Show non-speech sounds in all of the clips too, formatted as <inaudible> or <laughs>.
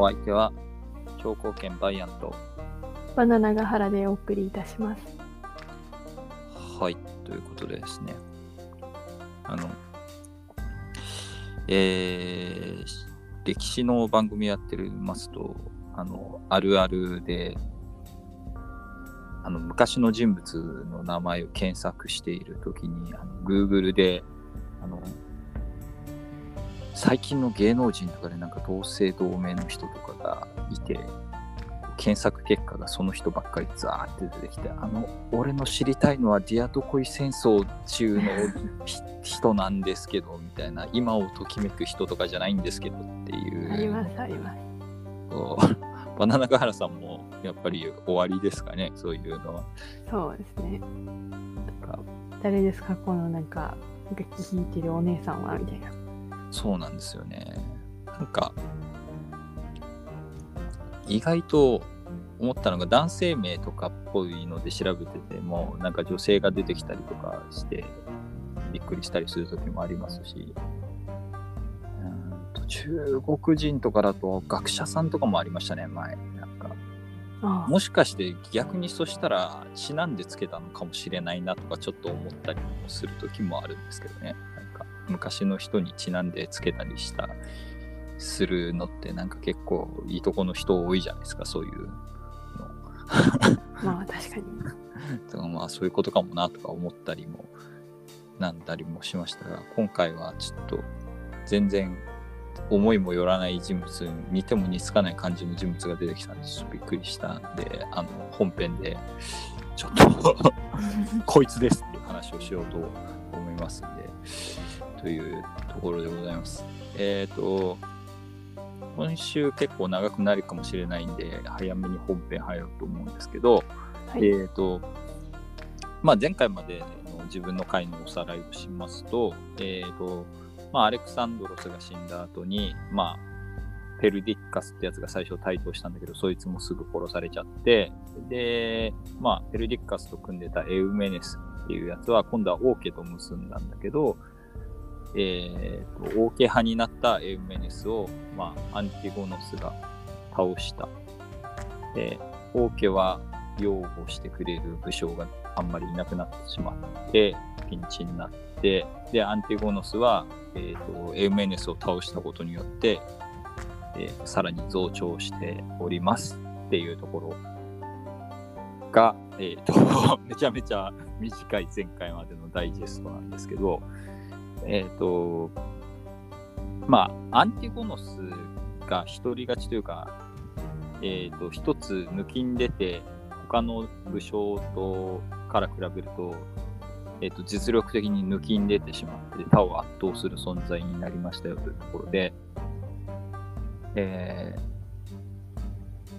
お相手は、長江県バイアンと、バナナガ原でお送りいたします。はい、ということでですね、あの、えー、歴史の番組やってますと、あの、あるあるで、あの昔の人物の名前を検索しているときに、あの Google で、あの、最近の芸能人とかでなんか同姓同名の人とかがいて、検索結果がその人ばっかりザーって出てきて、あの、俺の知りたいのはディアドコイ戦争中のひ人なんですけど、みたいな、今をときめく人とかじゃないんですけどっていう。あります、あります。<laughs> バナナガハラさんもやっぱり終わりですかね、そういうのは。そうですね。誰ですか、このなんか、楽器弾いてるお姉さんはみたいな。そうなんですよね。なんか、意外と思ったのが男性名とかっぽいので調べてても、なんか女性が出てきたりとかして、びっくりしたりする時もありますし、うーんと中国人とかだと学者さんとかもありましたね、前。なんかあもしかして逆にそしたらちなんでつけたのかもしれないなとかちょっと思ったりもする時もあるんですけどね。昔の人にちなんでつけたりした、するのってなんか結構いいとこの人多いじゃないですか、そういうの。あ、<laughs> まあ確かに。だからまあそういうことかもなとか思ったりもなんだりもしましたが、今回はちょっと全然思いもよらない人物、似ても似つかない感じの人物が出てきたんで、ちょっとびっくりしたんで、あの本編でちょっと <laughs> こいつですっていう話をしようと思いますんで、というところでございます。えっ、と、今週結構長くなるかもしれないんで、早めに本編入ろうと思うんですけど、はい。えっ、と、まあ、前回までの自分の回のおさらいをしますと、えっ、と、まあ、アレクサンドロスが死んだ後に、まあ、ペルディッカスってやつが最初台頭したんだけど、そいつもすぐ殺されちゃって、で、まあ、ペルディッカスと組んでたエウメネスっていうやつは、今度は王家と結んだんだけど、えーと、王家派になったエウメネスを、まあ、アンティゴノスが倒した。で、王家は擁護してくれる武将があんまりいなくなってしまって、ピンチになって、で、アンティゴノスは、えーとエウメネスを倒したことによって、えーさらに増長しておりますっていうところが、えーと <laughs> めちゃめちゃ短い前回までのダイジェストなんですけど、えっ、と、まあ、アンティゴノスが独り勝ちというか、えっ、と、一つ抜きん出て、他の武将とから比べると、えっ、と、実力的に抜きん出てしまって、他を圧倒する存在になりましたよというところで、えー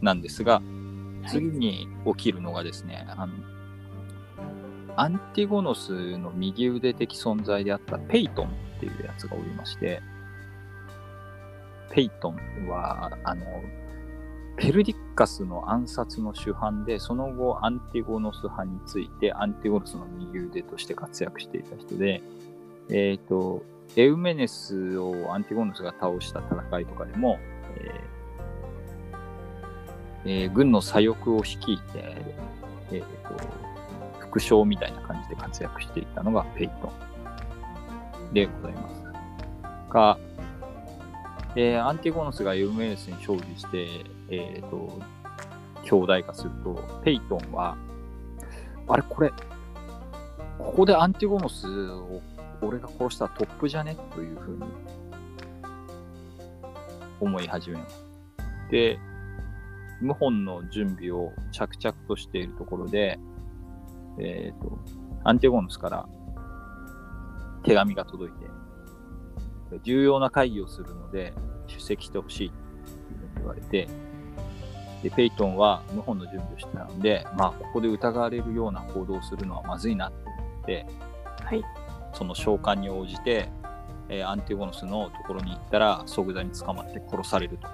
なんですが、次に起きるのがですね、あの、アンティゴノスの右腕的存在であったペイトンっていうやつがおりまして、ペイトンは、あの、ペルディッカスの暗殺の主犯で、その後アンティゴノス派について、アンティゴノスの右腕として活躍していた人で、えっ、と、エウメネスをアンティゴノスが倒した戦いとかでも、えーえー軍の左翼を率いて、えーと、副将みたいな感じで活躍していたのがペイトンでございます。が、えーアンティゴノスがエウメネスに勝利して、えっ、と、兄弟化すると、ペイトンは、あれこれ、ここでアンティゴノスを俺が殺したらトップじゃね？というふうに思い始めます。で、謀反の準備を着々としているところで、えっ、と、アンティゴノスから手紙が届いて、重要な会議をするので出席してほしいって言われて、で、ペイトンは謀反の準備をしてたので、まあ、ここで疑われるような行動をするのはまずいなって思って、はい。その召喚に応じて、えーアンティゴノスのところに行ったら即座に捕まって殺されると。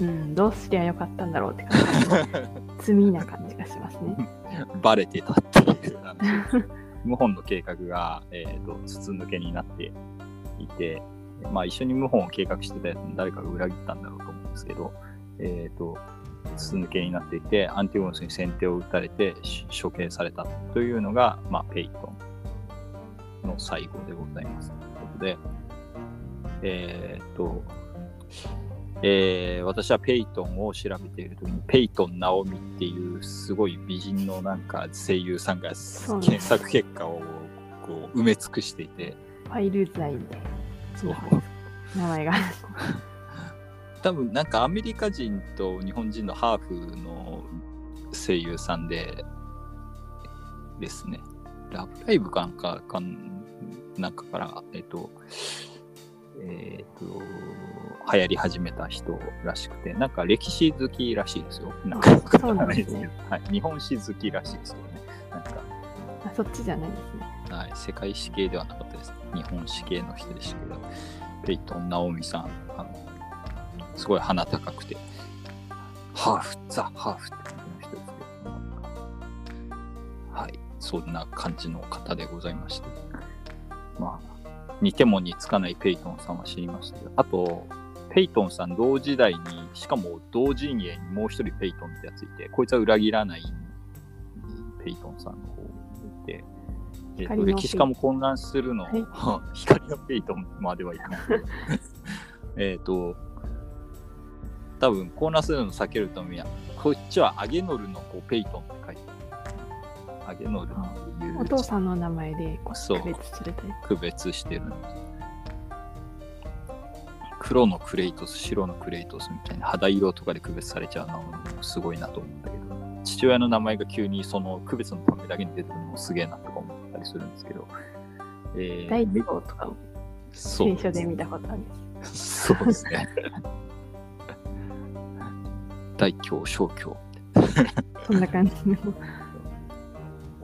うん、どうすりゃよかったんだろうって感じ。<laughs> 罪な感じがしますね。バレてたっていう、あの謀反の計画が、えー、と筒抜けになっていて、まあ一緒に謀反を計画してたやつに誰かが裏切ったんだろうと思うんですけど、えっ、と、筒抜けになっていて、アンティゴノスに先手を打たれてし処刑されたというのが、まあ、ペイトンの最後でございます。ということで、えっ、と、えー私はペイトンを調べているときに、ペイトン・ナオミっていうすごい美人のなんか声優さんが検索結果をこう埋め尽くしていて、ファイルザイみたいそう。な名前が。多分なんかアメリカ人と日本人のハーフの声優さんでですね、ラブライブかなんかかんなんかから、えっと、えっと、流行り始めた人らしくて、なんか歴史好きらしいですよ。なんかあそうなんですね。はい、日本史好きらしいですけどね。なんか、あそっちじゃないですね。はい、世界史系ではなかったです。日本史系の人でしたけど、ペイトン・ナオミさん、あのすごい鼻高くて、ハーフ、ザ・ハーフって感じの人ですけど、はい、そんな感じの方でございまして、まあ、似ても似つかないペイトンさんは知りましたけど、あと、ペイトンさん同時代に、しかも同陣営にもう一人ペイトンってやついて、こいつは裏切らないペイトンさんの方にいて、えっと歴史家も混乱するの、はい。<laughs> 光のペイトンまではいかない。<laughs> えっと、多分混乱するのを避けるためには、こっちはアゲノルの子ペイトンって書いてある。アゲノルっていうお父さんの名前でこそうう区別するタイ区別してるんです。黒のクレイトス、白のクレイトスみたいな肌色とかで区別されちゃうのもすごいなと思ったけど、父親の名前が急にその区別のためだけに出てるのもすげえなとか思ったりするんですけど、えー大規模とかもそう聖書で見たことあるんです。そうですね。<laughs> 大教、小教。<laughs> そんな感じの。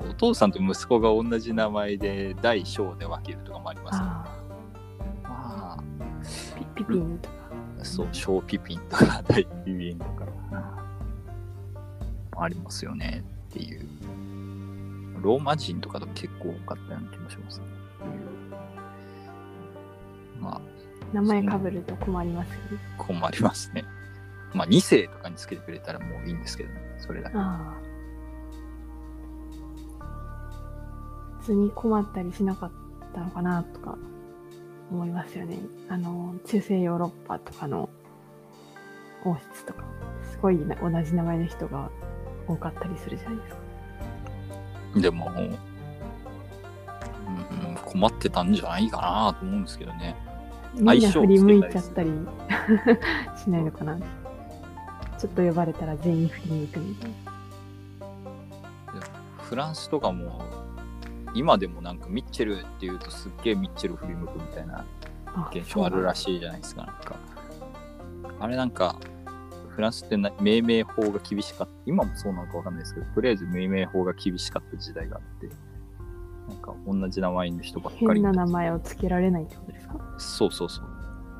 お父さんと息子が同じ名前で大小で分けるとかもありますよね。あまあ、あ、ピピピンとか。そう、小ピピンとか大ピピンとか、ありますよねっていう。ローマ人とかと結構多かったような気もしますね。まあ、名前かぶると困りますよね。困りますね。まあ、2世とかにつけてくれたらもういいんですけどね、それだけ。ああ。普通に困ったりしなかったのかなとか思いますよね。あの、中世ヨーロッパとかの王室とか、すごいな同じ名前の人が多かったりするじゃないですか。でも、うん、困ってたんじゃないかなと思うんですけどね。みんな振り向いちゃったり <laughs> しないのかな。ちょっと呼ばれたら全員振り向くみたいな。フランスとかも、今でもなんかミッチェルっていうとすっげえミッチェル振り向くみたいなあ現象あるらしいじゃないですか、なんか。あれなんか、フランスってな命名法が厳しかった、今もそうなのかわかんないですけど、とりあえず命名法が厳しかった時代があって、なんか同じ名前の人ばっかり変な名前をつけられないってことですか？そうそうそう。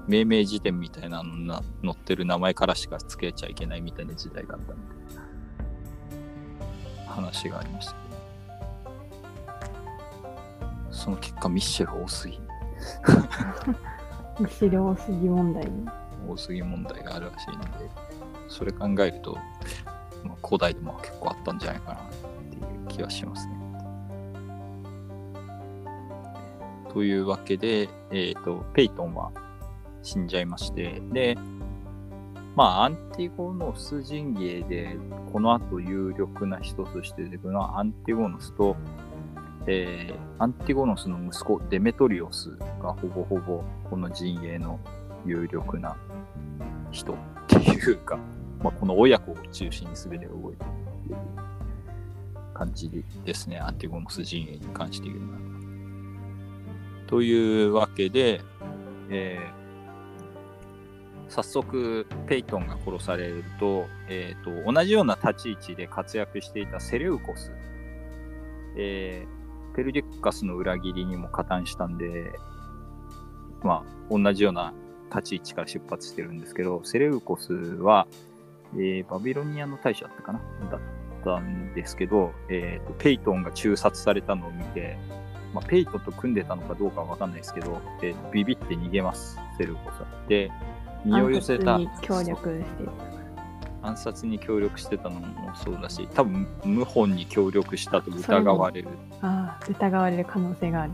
命名辞典みたいなのな載ってる名前からしか付けちゃいけないみたいな時代があったみたいな話がありましたその結果、ミッシェル多すぎ、ミシル多すぎ問題に。多すぎ問題があるらしいので、それ考えると、まあ、古代でも結構あったんじゃないかなっていう気はしますね。というわけで、えっ、と、ペイトンは死んじゃいまして、で、まあ、アンティゴノス陣営で、この後有力な人として出てくるのは、アンティゴノスと、えーアンティゴノスの息子、デメトリオスがほぼほぼこの陣営の有力な人っていうか、まあ、この親子を中心に全て動いている感じですね、アンティゴノス陣営に関して言うなら。というわけで、えー早速、ペイトンが殺されると,、えーと、同じような立ち位置で活躍していたセレウコス、えーペルディッカスの裏切りにも加担したんで、まあ、同じような立ち位置から出発してるんですけど、セレウコスは、えーバビロニアの大使だったかな？だったんですけど、えーと、ペイトンが中殺されたのを見て、まあ、ペイトンと組んでたのかどうかはわかんないですけど、えービビって逃げます。セルコスは。で、身を寄せた。協力して暗殺に協力してたのもそうだし、多分謀反に協力したと疑われる。ああ、疑われる可能性がある。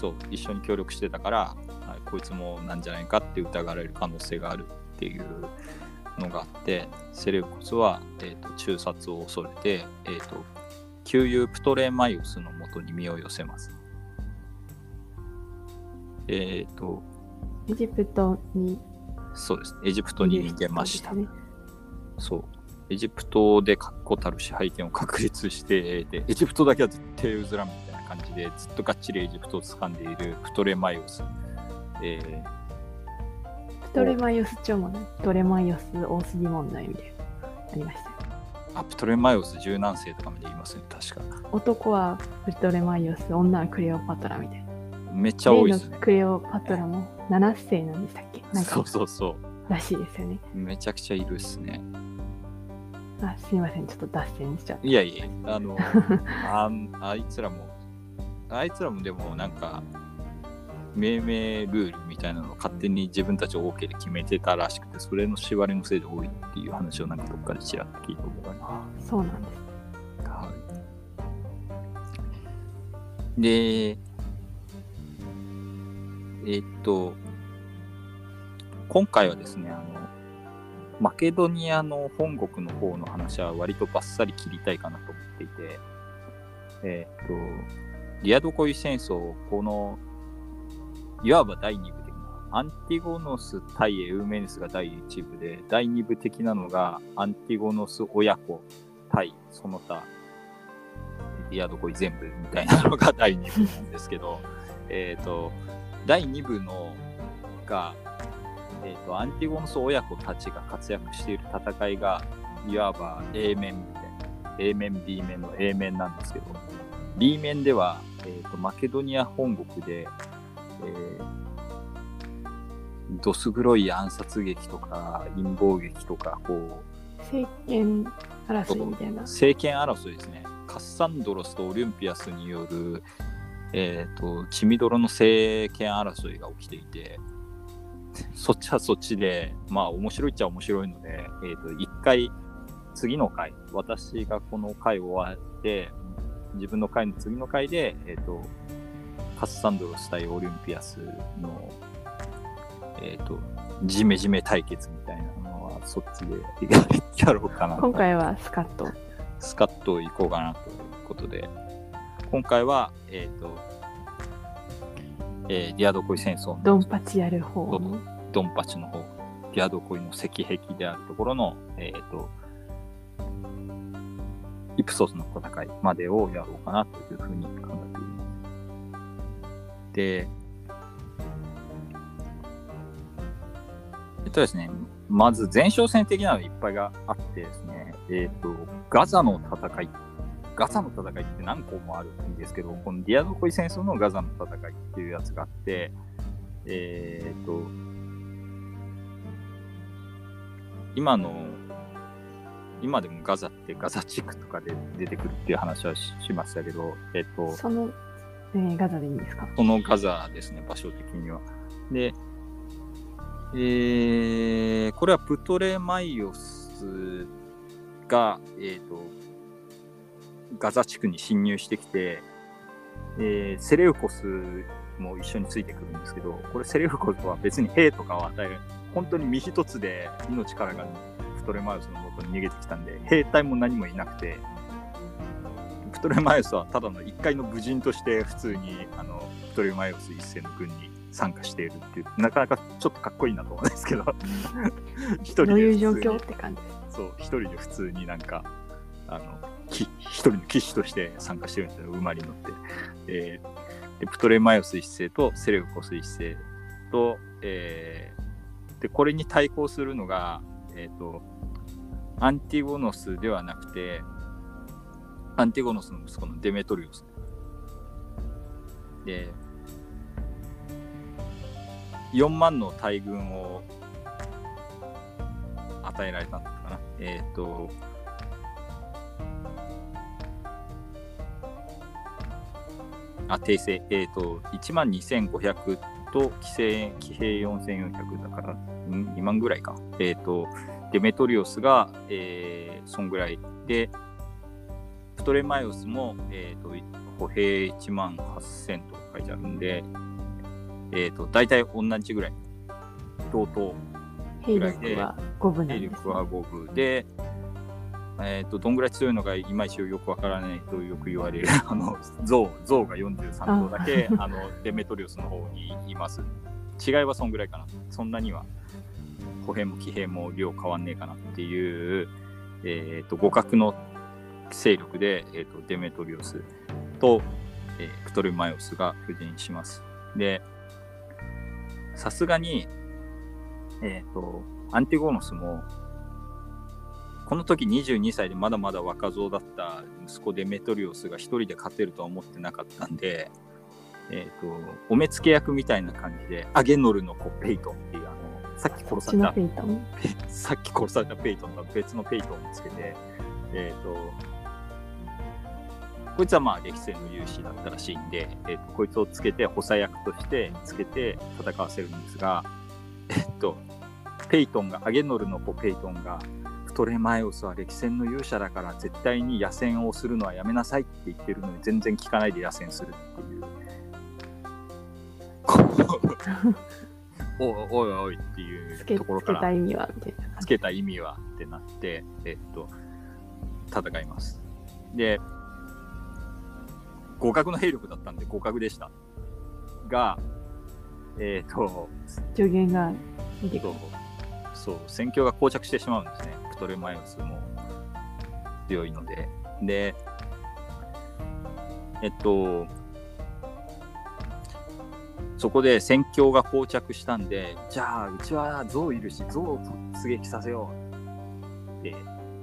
そう、一緒に協力してたから、はいこいつもなんじゃないかって疑われる可能性があるっていうのがあって、セレウコスは、えー、と中殺を恐れて、えー、と旧友プトレマイオスのもとに身を寄せます。えっ、と、エジプトにそうです。エジプトに逃げました。ねそう。エジプトで確固たる支配権を確立して、で、エジプトだけは絶対譲らんみたいな感じで、ずっとがっちりエジプトを掴んでいるプトレマイオス。えプトレマイオス朝もね、プトレマイオス多すぎ問題みたいなのありましたあ、プトレマイオス柔軟性とかまで言いますね、確か。男はプトレマイオス、女はクレオパトラみたいな。めっちゃ多いですね。クレオパトラも7世なんでしたっけ？なんかそうそうそう。らしいですよね。めちゃくちゃいるっすね。あすいません、ちょっと脱線しちゃって。いやいや、あの、<laughs> あんあいつらも、あいつらもでもなんか、命名ルールみたいなのを勝手に自分たち OK で決めてたらしくて、それの縛りのせいで多いっていう話をなんかどっかでちらっと聞いたことがありまあそうなんです。す。はい。で、えっと、今回はですね、あの、マケドニアの本国の方の話は割とバッサリ切りたいかなと思っていて、えっと、リアドコイ戦争、この、いわば第2部的な、アンティゴノス対エウメネスが第1部で、第2部的なのがアンティゴノス親子対その他、リアドコイ全部みたいなのが第2部なんですけど、えっと、第2部のが、えー、とアンティゴノス親子たちが活躍している戦いがいわば A 面みたいな A 面 B 面の A 面なんですけど B 面では、えー、とマケドニア本国で、えーどす黒い暗殺劇とか陰謀劇とかこ政権争いみたいうな。政権争いですねカッサンドロスとオリンピアスによる、えー、と血みどろの政権争いが起きていてそっちはそっちで、まあ面白いっちゃ面白いので、えっ、と、一回、次の回、私がこの回終わって、自分の回の次の回で、えっ、と、カッサンドロス対オリンピアスの、えっ、と、ジメジメ対決みたいなのは、そっちでやろうかなと。今回はスカッと。スカッと行こうかなということで、今回は、えっ、と、えーディアドコイ戦争のドンパチやる方の。ドンパチの方、ディアドコイの石壁であるところの、えっ、と、イプソスの戦いまでをやろうかなというふうに考えています。で、えっとですね、まず前哨戦的なのいっぱいがあってですね、えっ、と、ガザの戦い。ガザの戦いって何個もあるんですけど、このディアドコイ戦争のガザの戦いっていうやつがあって、えっ、と、今の、今でもガザってガザ地区とかで出てくるっていう話はししましたけど、えっ、と、その、えーガザでいいんですか？そのガザですね、場所的には。で、えーこれはプトレマイオスが、えっ、と、ガザ地区に侵入してきて、えーセレウコスも一緒についてくるんですけど、これセレウコスは別に兵とかを与える、本当に身一つで命からがプトレマイオスの元に逃げてきたんで、兵隊も何もいなくて、プトレマイオスはただの一回の武人として普通にあのプトレマイオス一世の軍に参加しているっていう、なかなかちょっとかっこいいなと思うんですけど、一人でどういう状普通に況って感じです。そう、一人で普通になんか、あの、き一人の騎士として参加してるんですよ、馬に乗って。えーでプトレマイオス一世とセレウコス一世と、えーで、これに対抗するのが、えっ、と、アンティゴノスではなくて、アンティゴノスの息子のデメトリオス。で、4万の大軍を与えられたのかな。えっ、と、あ、訂正。えっ、と、1万2500と、規制、騎兵4400だから、ん2万ぐらいか。えっ、と、デメトリオスが、えー、そんぐらいで、プトレマイオスも、えっ、と、歩兵1万8000と書いてあるんで、えっ、と、大体同じぐらい。同等。兵力は5分です、ね、兵力は5分で、えーと、どんぐらい強いのかいまいちよくわからないとよく言われる <laughs> あの象象が43頭だけ <laughs> あのデメトリオスの方にいます。違いはそんぐらいかな。そんなには歩兵も騎兵も量変わんねえかなっていう、えーと、互角の勢力で、えーと、デメトリオスと、えー、プトレマイオスが布陣します。でさすがにえっ、とアンティゴノスもこの時22歳でまだまだ若造だった息子デメトリオスが一人で勝てるとは思ってなかったんで、えっ、ー、と、お目付け役みたいな感じで、アゲノルの子ペイトンっていう、あの、さっき殺された、<laughs> さっき殺されたペイトンが別のペイトンをつけて、えっ、ー、と、こいつはまあ歴戦の勇士だったらしいんで、えーと、こいつをつけて補佐役としてつけて戦わせるんですが、えっと、ペイトンが、アゲノルの子ペイトンが、プトレマイオスは歴戦の勇者だから絶対に野戦をするのはやめなさいって言ってるのに全然聞かないで野戦するっていう。おいおいおいっていうところからつけた意味はつけた意味はってなって、えっと、戦います。で、互角の兵力だったんで互角でした。が、えっ、と、助言が出てくる。そう、戦況が膠着してしまうんですね。トレマイオスも強いので。で、えっと、そこで戦況が膠着したんで、じゃあ、うちは象いるし、象を突撃させようって、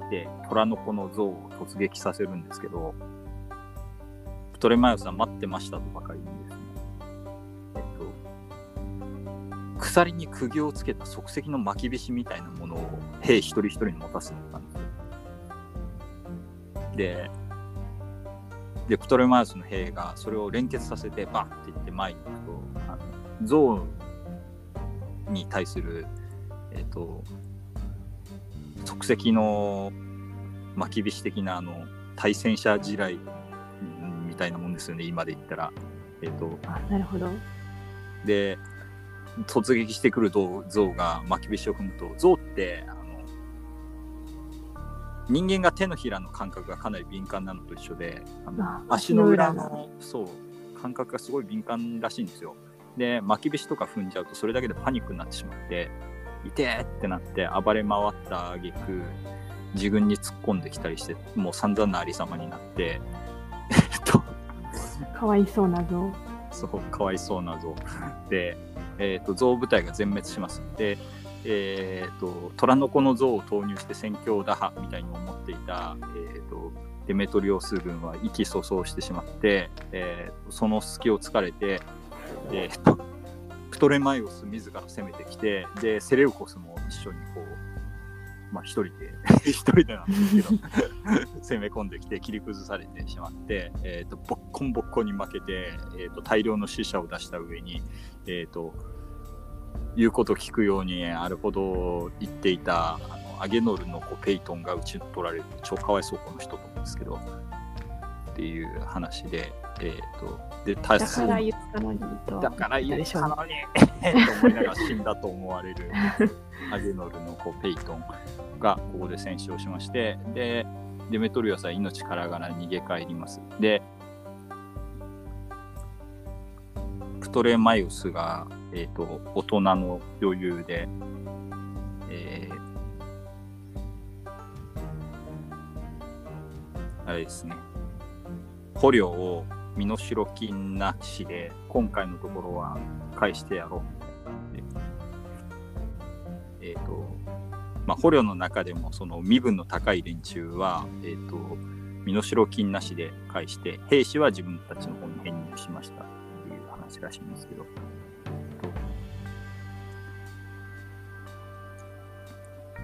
で、虎の子の象を突撃させるんですけど、プトレマイオスは待ってましたとばかりに鎖に釘をつけた即席の巻き菱みたいなものを兵一人一人に持たせてたんですよ。で、で、プトレマイオスの兵がそれを連結させてバンっていって前に行くと、あの象に対する、えっと、即席の巻き菱的なあの対戦車地雷みたいなもんですよね、今で言ったら。えっと、あなるほど。で、突撃してくる象が巻き菱を踏むと、象ってあの人間が手のひらの感覚がかなり敏感なのと一緒で、あの足の裏のそう感覚がすごい敏感らしいんですよ。で、巻き菱とか踏んじゃうと、それだけでパニックになってしまって、いてーってなって暴れ回った挙句自分に突っ込んできたりしてもう散々なありさまになってえっとかわいそうな象そうかわいそうな象 <laughs> で、えっと象部隊が全滅します。でえっと虎の子の象を投入して戦況打破みたいに思っていた、えっとデメトリオス軍は意気粗相してしまって、えー、その隙を突かれて、えー、とプトレマイオス自ら攻めてきてでセレウコスも一緒にこうまあ一人で <laughs> 一人でなんですけど <laughs> 攻め込んできて切り崩されてしまって、えー、とボッコンボッコンに負けて、えー、と大量の死者を出した上に、えー、と言うこと聞くようにあるほど言っていたあのアゲノルの子ペイトンが討ち取られる超かわいそうこの人と思うんですけどっていう話で、えー、とだから言ったのにと。だから言ったのに <laughs> と思いながら死んだと思われるアゲノルの子ペイトンがここで戦死をしましてでデメトリオスは命からがら逃げ帰ります。でプトレマイウスが、えーと、大人の余裕で、えー、あれですね。捕虜を身代金なしで今回のところは返してやろう。えっ、ー、とまあ捕虜の中でもその身分の高い連中はえっ、ー、と身代金なしで返して兵士は自分たちの方に編入しました。っていう話らしいんですけど。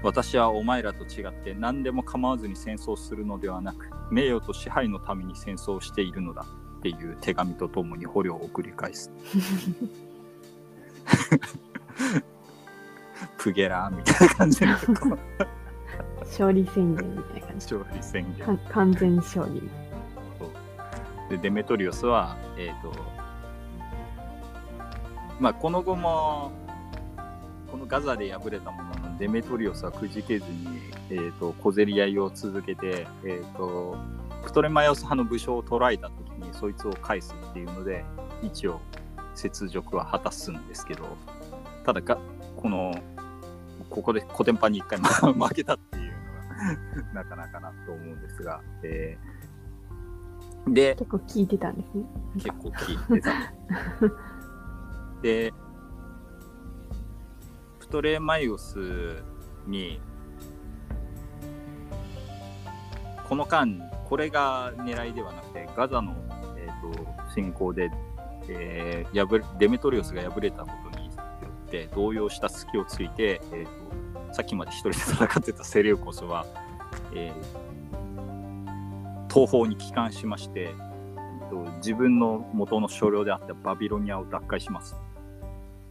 私はお前らと違って何でも構わずに戦争するのではなく名誉と支配のために戦争しているのだ。っていう手紙とともに捕虜を送り返す。<laughs> プゲラーみたいな感じでこう勝利宣言みたいな感じ。勝利宣言か完全勝利。でデメトリオスは、えっ、と、まあ、この後も、このガザで敗れたものの、デメトリオスはくじけずに、えっ、と、小競り合いを続けて、えっ、と、プトレマイオス派の武将を捕らえたときに、そいつを返すっていうので、一応、雪辱は果たすんですけど、ただが、この、ここでコテンパンに一回 <laughs> 負けたっていうのが、なかなかなと思うんですが、えーで、結構聞いてたんですね。結構聞いてた。<laughs> で、プトレマイオスに、この間、これが狙いではなくて、ガザの、えー、と侵攻で、えーデメトリオスが敗れたことって動揺した隙をついて、えー、とさっきまで一人で戦ってたセレウコスは、えー東方に帰還しまして、えっと自分の元の所領であったバビロニアを奪回します。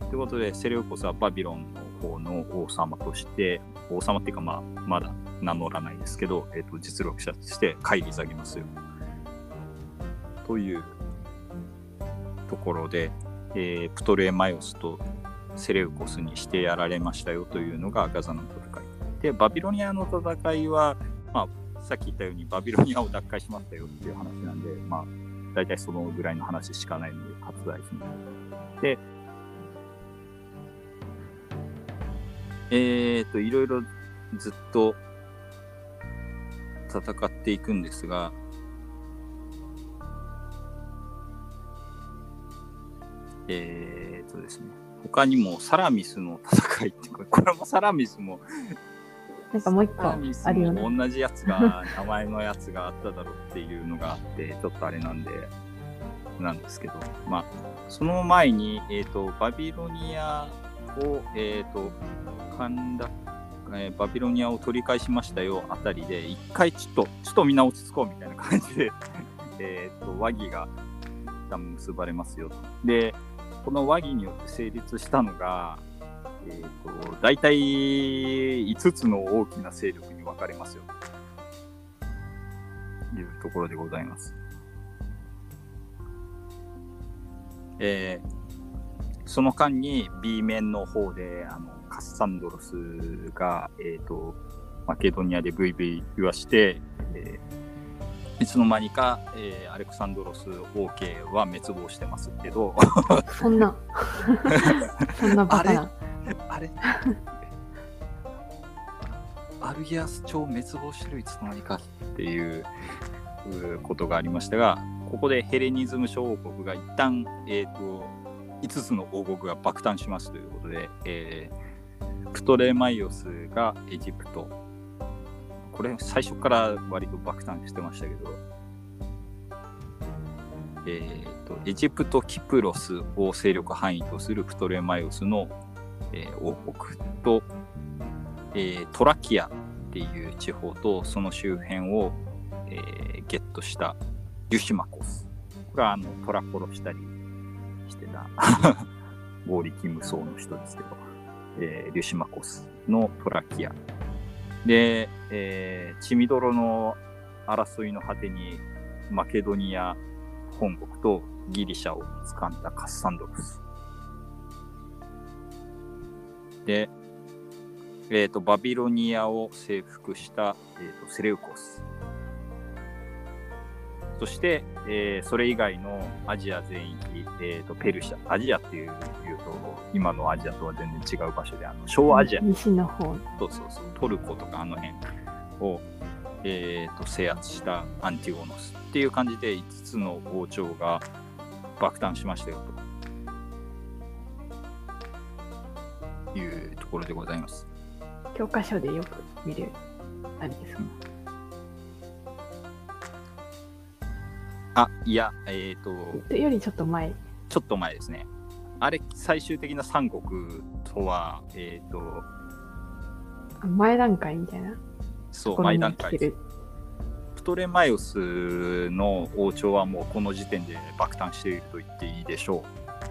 ということで、セレウコスはバビロンの方の王様として、王様っていうか、まあ、まだ名乗らないですけど、えっと実力者として返り咲きますよ。というところで、えープトレマイオスとセレウコスにしてやられましたよというのがガザの戦い。で、バビロニアの戦いは、まあ、さっき言ったようにバビロニアを奪回しましたよっていう話なんで、まあ、大体そのぐらいの話しかないので割愛します。で、えっ、と、いろいろずっと戦っていくんですが、えっ、とですね、他にもサラミスの戦いって、これ <laughs> これもサラミスもなんかもう一個あるよね。も同じやつが、名前のやつがあっただろうっていうのがあって、<laughs> ちょっとあれなんで、なんですけど、まあ、その前に、えっ、と、バビロニアを、えっ、と、陥落、えーバビロニアを取り返しましたよあたりで、一回ちょっと、ちょっとみんな落ち着こうみたいな感じで、<laughs> えっと、和議が一旦結ばれますよと。で、この和議によって成立したのが、えっ、と、大体5つの大きな勢力に分かれますよ。というところでございます。えーその間に B 面の方で、あの、カッサンドロスが、えっ、と、マケドニアでブイブイ言わして、えーいつの間にか、えーアレクサンドロス王家は滅亡してますけど、そんな、<laughs> そんなバカな。あれ？アルギアス朝滅亡してるいつの間にかっていううことがありましたが、ここでヘレニズム小王国が一旦、えー、と5つの王国が爆誕しますということで、えープトレマイオスがエジプト。これ最初から割と爆誕してましたけど、えー、とエジプト、キプロスを勢力範囲とするプトレマイオスの、えー王国と、えートラキアっていう地方とその周辺を、えーゲットしたユシマコス。これはあのトラ殺したりしてた <laughs> 合力無双の人ですけど、えーリュシマコスのトラキア。で、えーチミドロの争いの果てにマケドニア本国とギリシャを掴んだカッサンドロス。で、えー、とバビロニアを征服した、えー、とセレウコス。そして、えーそれ以外のアジア全域、えー、とペルシャ、アジアっていうと、今のアジアとは全然違う場所で、あの小アジア、西の方。そうそうそう、トルコとかあの辺を、えー、と制圧したアンティオノスっていう感じで5つの王朝が爆誕しましたよというところでございます。教科書でよく見るあれですか？あ、いや、えっ、と、とよりちょっと前。ちょっと前ですね。あれ、最終的な三国とは、えっ、と、あ前段階みたいな？そう、前段階。プトレマイオスの王朝はもうこの時点で爆誕していると言っていいでしょ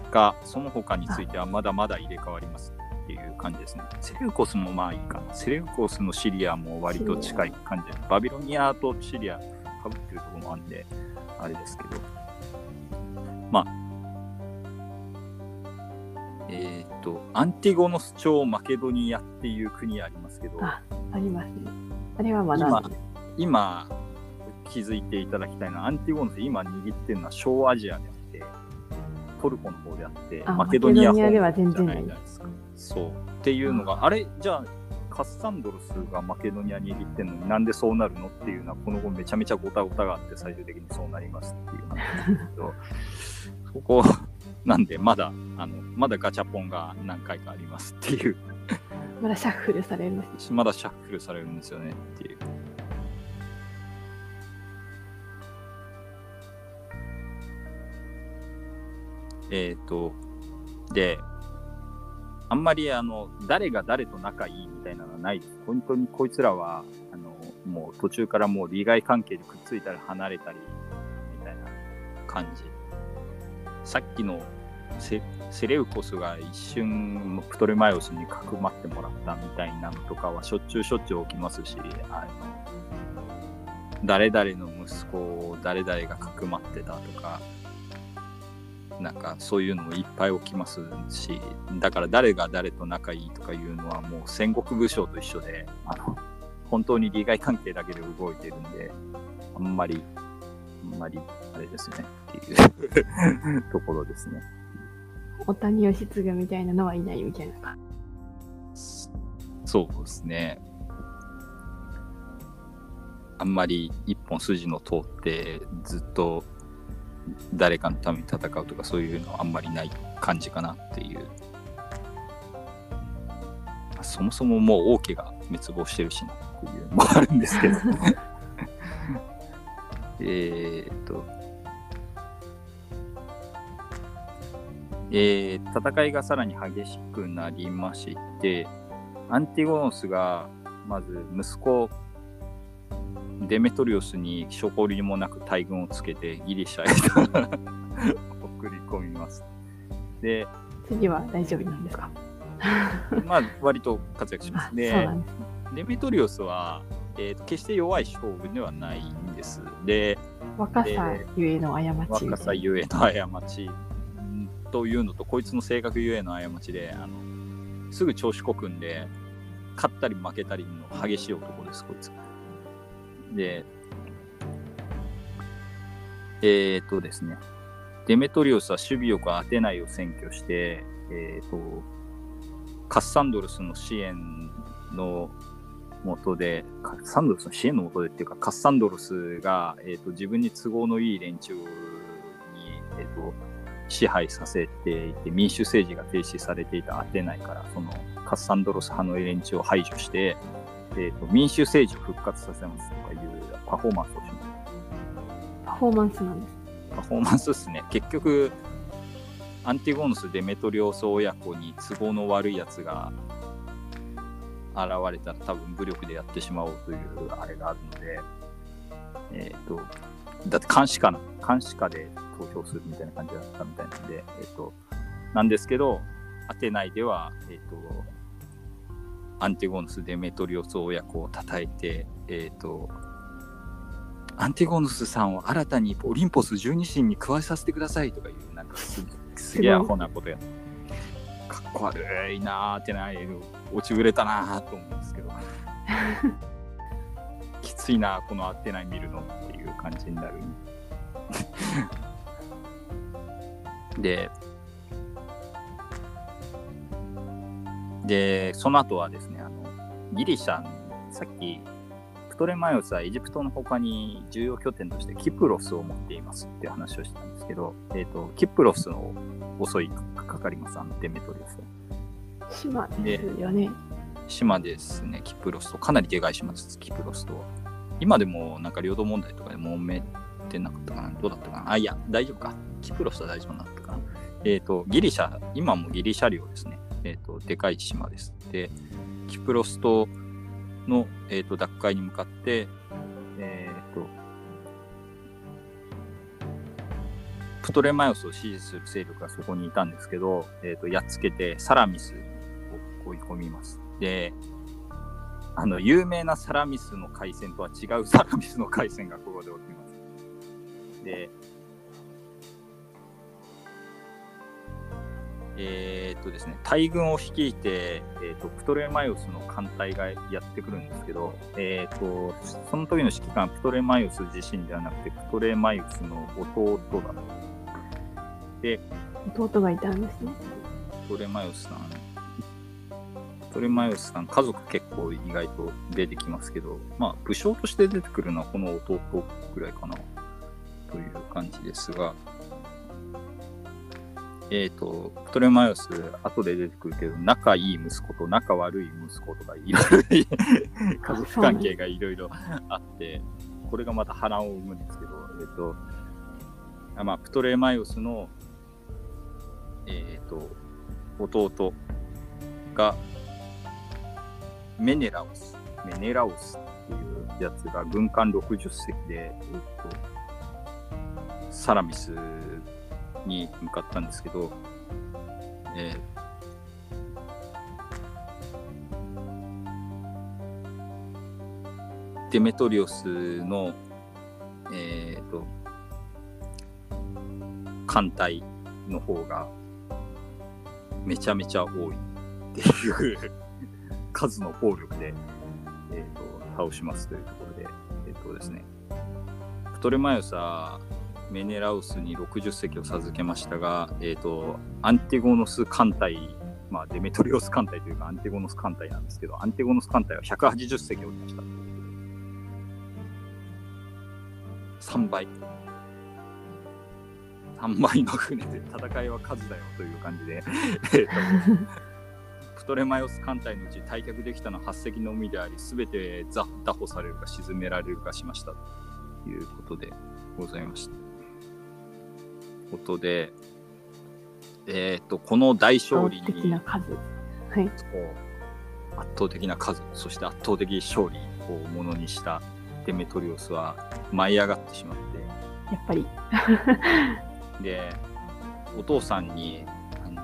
う。か、その他についてはまだまだ入れ替わりますっていう感じですね。セレウコスもまあいいか。セレウコスのシリアも割と近い感じで、バビロニアとシリアかぶってるところもあるんで、あれですけど。まあ、えっ、と、アンティゴノス朝マケドニアっていう国ありますけど、あ、ありますね。あれはまだ、今今気づいていただきたいのはアンティゴノス今握ってるのは小アジアであってトルコの方であってあマケドニアマケドニアでは全じゃ然ない。ないですかそう。っていうのがあれ？じゃあカッサンドロスがマケドニアに握ってんのになんでそうなるのっていうのはこの後めちゃめちゃごたごたがあって最終的にそうなりますっていう話ですけどそ <laughs> こなんでまだあのまだガチャポンが何回かありますっていうまだシャッフルされるんです。まだシャッフルされるんですよねっていう。えっ、と、で、あんまりあの、誰が誰と仲いいみたいなのはないです。本当にこいつらは、あの、もう途中からもう利害関係でくっついたり離れたり、みたいな感じ。さっきのセレウコスが一瞬プトレマイオスにかくまってもらったみたいなのとかはしょっちゅうしょっちゅう起きますし、あの誰々の息子を誰々がかくまってたとか、なんかそういうのもいっぱい起きますし、だから誰が誰と仲いいとかいうのはもう戦国武将と一緒で、あの本当に利害関係だけで動いてるんで、あんまり、あんまりあれですよねっていうところですね。大谷義継みたいなのはいないみたいな感そうですね。あんまり一本筋の通ってずっと誰かのために戦うとかそういうのはあんまりない感じかなっていう。そもそももう王家が滅亡してるしなっていうのもあるんですけど。<laughs> えーっと。えー戦いがさらに激しくなりまして、アンティゴノスがまず息子デメトリオスに証拠りもなく大軍をつけてギリシャへと <laughs> 送り込みます。で、じ。次は大丈夫なんですか？まあ割と活躍します。<laughs> あそうでな、んです。デメトリオスは、えー決して弱い将軍ではないんです。で、若さゆえの過ち。若さゆえの過ちんというのとこいつの性格ゆえの過ちであのすぐ調子こくんで勝ったり負けたりの激しい男ですこいつ。でえっ、とですね。デメトリオスは守備よくアテナイを占拠してえっ、とカッサンドロスの支援の元で、カッサンドロスの支援の元でっていうか、カッサンドロスが、えー、と自分に都合のいい連中に、えー、と支配させていて、民主政治が停止されていたアテナイから、そのカッサンドロス派の連中を排除して、えー、と民主政治を復活させますとかいうパフォーマンスをします。パフォーマンスなんです。パフォーマンスですね。結局、アンティゴノス・デメトリオス親子に都合の悪いやつが現れたら多分武力でやってしまおうというあれがあるので、えっ、と、だって監視下な、監視下で投票するみたいな感じだったみたいなんで、えっ、と、なんですけど、アテナイでは、えっ、と、アンティゴノス・デメトリオス親子を称えて、えっ、と、アンティゴノスさんを新たにオリンポス十二神に加えさせてくださいとかいう、なんかすすげえアホなことやって、かっこ悪いなーってない、落ちぶれたなーと思うんですけど、<laughs> きついなー、このアテナイ見るのっていう感じになる。で、で、その後はですね、あの、ギリシャに、さっき、プトレマイオスはエジプトの他に重要拠点としてキプロスを持っていますっていう話をしたんですけど、えっ、と、キプロスの襲いかかります、あのデメトリオスは。島ですよね。島ですね、キプロスと。かなりでかい島です、キプロスとは。今でもなんか領土問題とかで揉めてなかったかな？どうだったかな？あ、いや、大丈夫か。キプロスは大丈夫だったかな。えっ、と、ギリシャ、今もギリシャ領ですね。えっ、と、でかい島です。で、キプロス島の、えー、と奪回に向かって、えっ、と、プトレマイオスを支持する勢力がそこにいたんですけど、えー、とやっつけてサラミスを追い込みます。で、あの有名なサラミスの海戦とは違うサラミスの海戦がここで起きます。で、えーっとですね、大軍を率いて、えーっとプトレマイオスの艦隊がやってくるんですけど、えーっとその時の指揮官はプトレマイオス自身ではなくて、プトレマイオスの弟だで、弟がいたんですね。プトレマイオスさん、プトレマイオスさん、家族結構意外と出てきますけど、まあ、武将として出てくるのはこの弟ぐらいかな、という感じですが、えっ、と、プトレマイオス、後で出てくるけど、仲いい息子と仲悪い息子とか、いろいろ、家族関係がいろいろあって、これがまた波乱を生むんですけど、えっ、と、あまあ、プトレマイオスの、えっ、と、弟が、メネラオス、メネラオスっていうやつが軍艦60隻で、えっ、と、サラミスに向かったんですけど、えーデメトリオスの、えー、と艦隊の方がめちゃめちゃ多いっていう <laughs> 数の暴力で、えー、と倒しますというところで、えっ、とですね、プトレマイオスはメネラウスに60隻を授けましたが、えー、とアンティゴノス艦隊、まあ、デメトリオス艦隊というかアンティゴノス艦隊なんですけど、アンティゴノス艦隊は180隻おりました。3倍。3倍の船で戦いは数だよという感じで、<laughs> プトレマイオス艦隊のうち退却できたのは8隻のみであり、すべてザ拿捕されるか沈められるかしましたということでございました。ことで、えっ、と、この大勝利圧倒的にな数。はい。圧倒的な数、そして圧倒的勝利をものにしたデメトリオスは舞い上がってしまって、やっぱり。で、お父さんに、あの、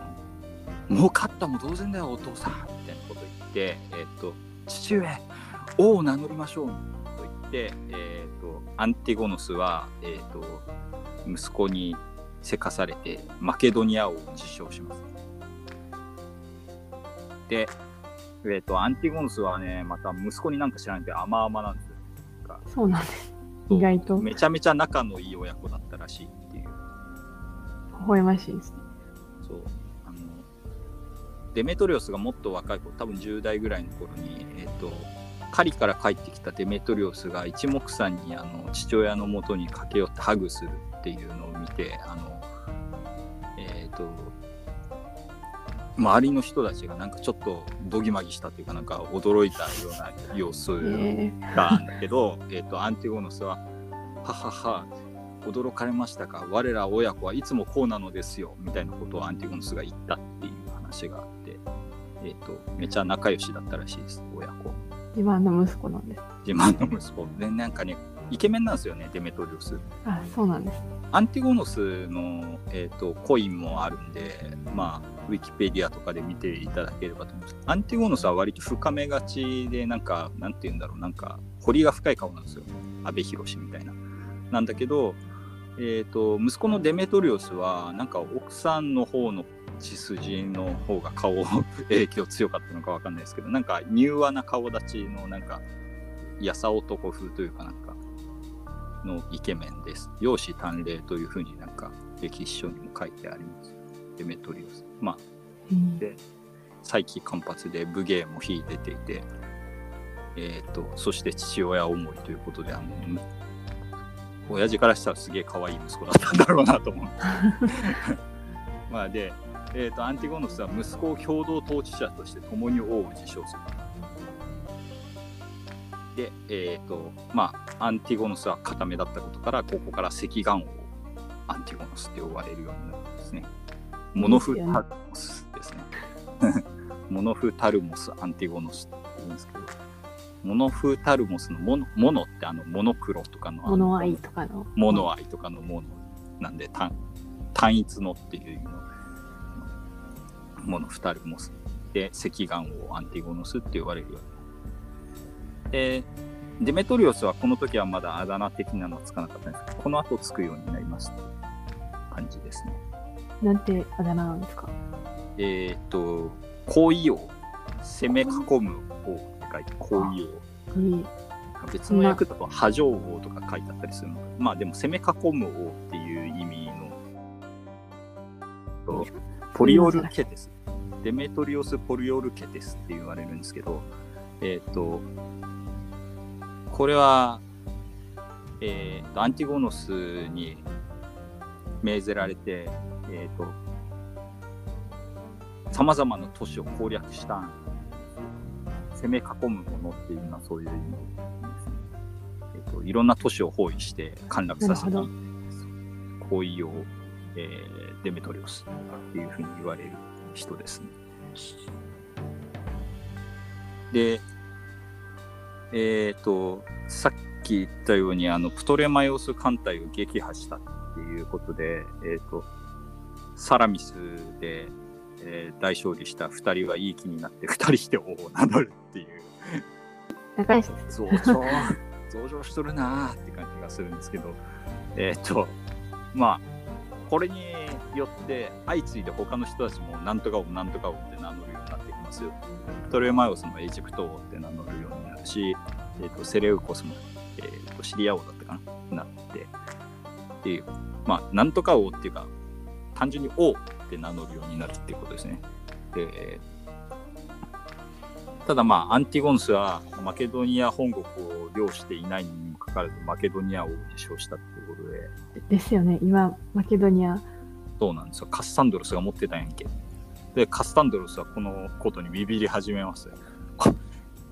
もう勝ったも同然だよ、お父さんみたいなこと言って、えっ、と、父上、王を名乗りましょうと言って、えっ、と、アンティゴノスは、えっ、と、息子にせかされて、マケドニア王を自称します。で、えっ、と、アンティゴノスはね、また息子になんか知らないけど甘々なんですよ。そうなんです。意外と微めちゃめちゃ仲のいい親子だったらしいっていう。笑ましいですね。そう。あの、デメトリオスがもっと若い頃、多分10代ぐらいの頃に、えっ、と、狩りから帰ってきたデメトリオスが一目散にあの父親のもとに駆け寄ってハグするっていうのを見て、あの、と、周りの人たちがなんかちょっとどぎまぎしたというかなんか驚いたような様子えがあるんだけど、えっとアンティゴノスは「ははは驚かれましたか？我ら親子はいつもこうなのですよ」みたいなことをアンティゴノスが言ったっていう話があって、えっとめちゃ仲良しだったらしいです親子。ー、自慢の息子なんです。自慢の息子。でなんかねイケメンなんですよねデメトリオスあ、そうなんです。アンティゴノスの、えー、とコインもあるんで、まあ、ウィキペディアとかで見ていただければと思います。アンティゴノスは割と深めがちで、なんか、なんて言うんだろう、なんか、彫りが深い顔なんですよ。阿部寛みたいな。なんだけど、えー、と息子のデメトリオスは、なんか奥さんの方の血筋の方が顔影響強かったのかわかんないですけど、なんか柔和な顔立ちの、なんか、やさ男風というかなんか、のイケメンです。容姿端麗というふうになんか歴史書にも書いてあります。デメトリオス。まあ、うんで再起間髪で武芸も秀でていて、えっ、と、そして父親思いということで、あの、親父からしたらすげえ可愛い息子だったんだろうなと思う。<laughs> <laughs> まあで、えっ、と、アンティゴノスは息子を共同統治者として共に王を自称する。で、えっ、と、まあ、アンティゴノスは固めだったことから、ここから赤岩王アンティゴノスって呼ばれるようになるんですね。モノフタルモスですね。モノフタルモス、アンティゴノスって言うんですけど、モノフタルモスのモノモノってあのモノクロとかのあの物愛とかの。モノ愛とかのモノなんで、た単一のっていう意味のもの二人もで赤岩王アンティゴノスって言われるようにでデメトリオスはこの時はまだあだ名的なのはつかなかったんですけどこの後つくようになりました感じですね。なんてあだ名なんですか？えっ、と後位王攻め囲む王って書いて後位王いい。別の役だと波状王とか書いてあったりするのか。まあでも攻め囲む王っていう意味のとポリオルケテス。デメトリオス・ポリオルケテスって言われるんですけどえっ、とこれはえーとアンティゴノスに命ぜられてえっ、とさまざまな都市を攻略したん攻め囲むものっていうのはそういう意味ですね。えっといろんな都市を包囲して陥落させた行為を、えーデメトリオスっていうふうに言われる人ですね。で、えっ、と、さっき言ったように、あの、プトレマイオス艦隊を撃破したっていうことで、えっ、と、サラミスで、えー大勝利した2人はいい気になって2人して王を名乗るっていう。増上増上しとるなーって感じがするんですけどえっ、とまあこれによって相次いで他の人たちもなんとか王なんとか王って名乗るようになってきますよ。プトレマイオスもエジプト王って名乗るようにし、えー、とセレウコスも、えー、とシリア王だったかななって。っていうまあなんとか王っていうか単純に王って名乗るようになるっていうことですね。でただまあアンティゴンスはマケドニア本国を領していないにもかかわらずマケドニアを受賞したっていうことで。ですよね。今、マケドニア。そうなんですよ。カスタンドロスが持ってたんやんけ。でカスタンドロスはこのことにビビり始めます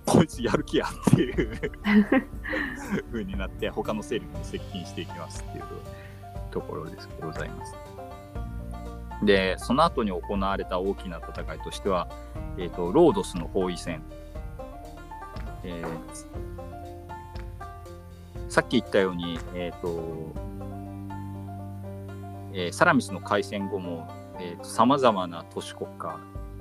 こいつやる気やっていう風になって他の勢力に接近していきますっていうところですございますでその後に行われた大きな戦いとしては、えー、とロードスの包囲戦、えーさっき言ったように、えーとえーサラミスの開戦後もさまざまな都市国家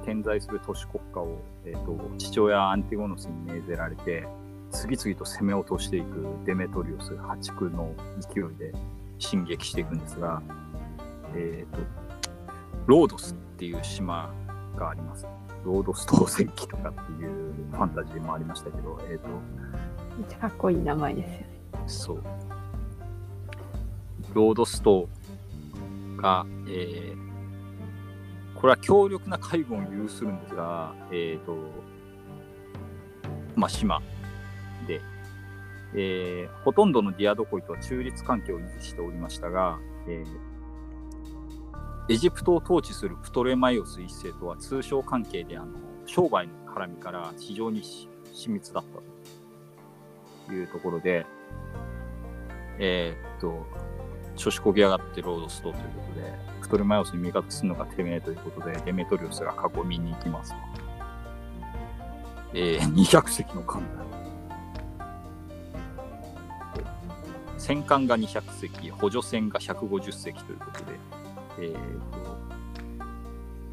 点在する都市国家を、えー、と父親アンティゴノスに命ぜられて次々と攻め落としていくデメトリオス破竹の勢いで進撃していくんですが、えー、とロードスっていう島があります。ロードス当選記とかっていうファンタジーもありましたけど、えっ、と、めっちゃかっこいい名前ですよね。そう。ロードストが、えーこれは強力な海軍を有するんですが、えっ、と、まあ、島で、えーほとんどのディアドコイとは中立関係を維持しておりましたが、えーエジプトを統治するプトレマイオス一世とは通商関係であの商売の絡みから非常に親密だったというところで、えーっと、調子こぎやがってロードストということで、プトレマイオスに味方するのがてめえということで、デメトリオスが囲みに行きます。えー、200隻の艦隊。戦艦が200隻、補助船が150隻ということで、えー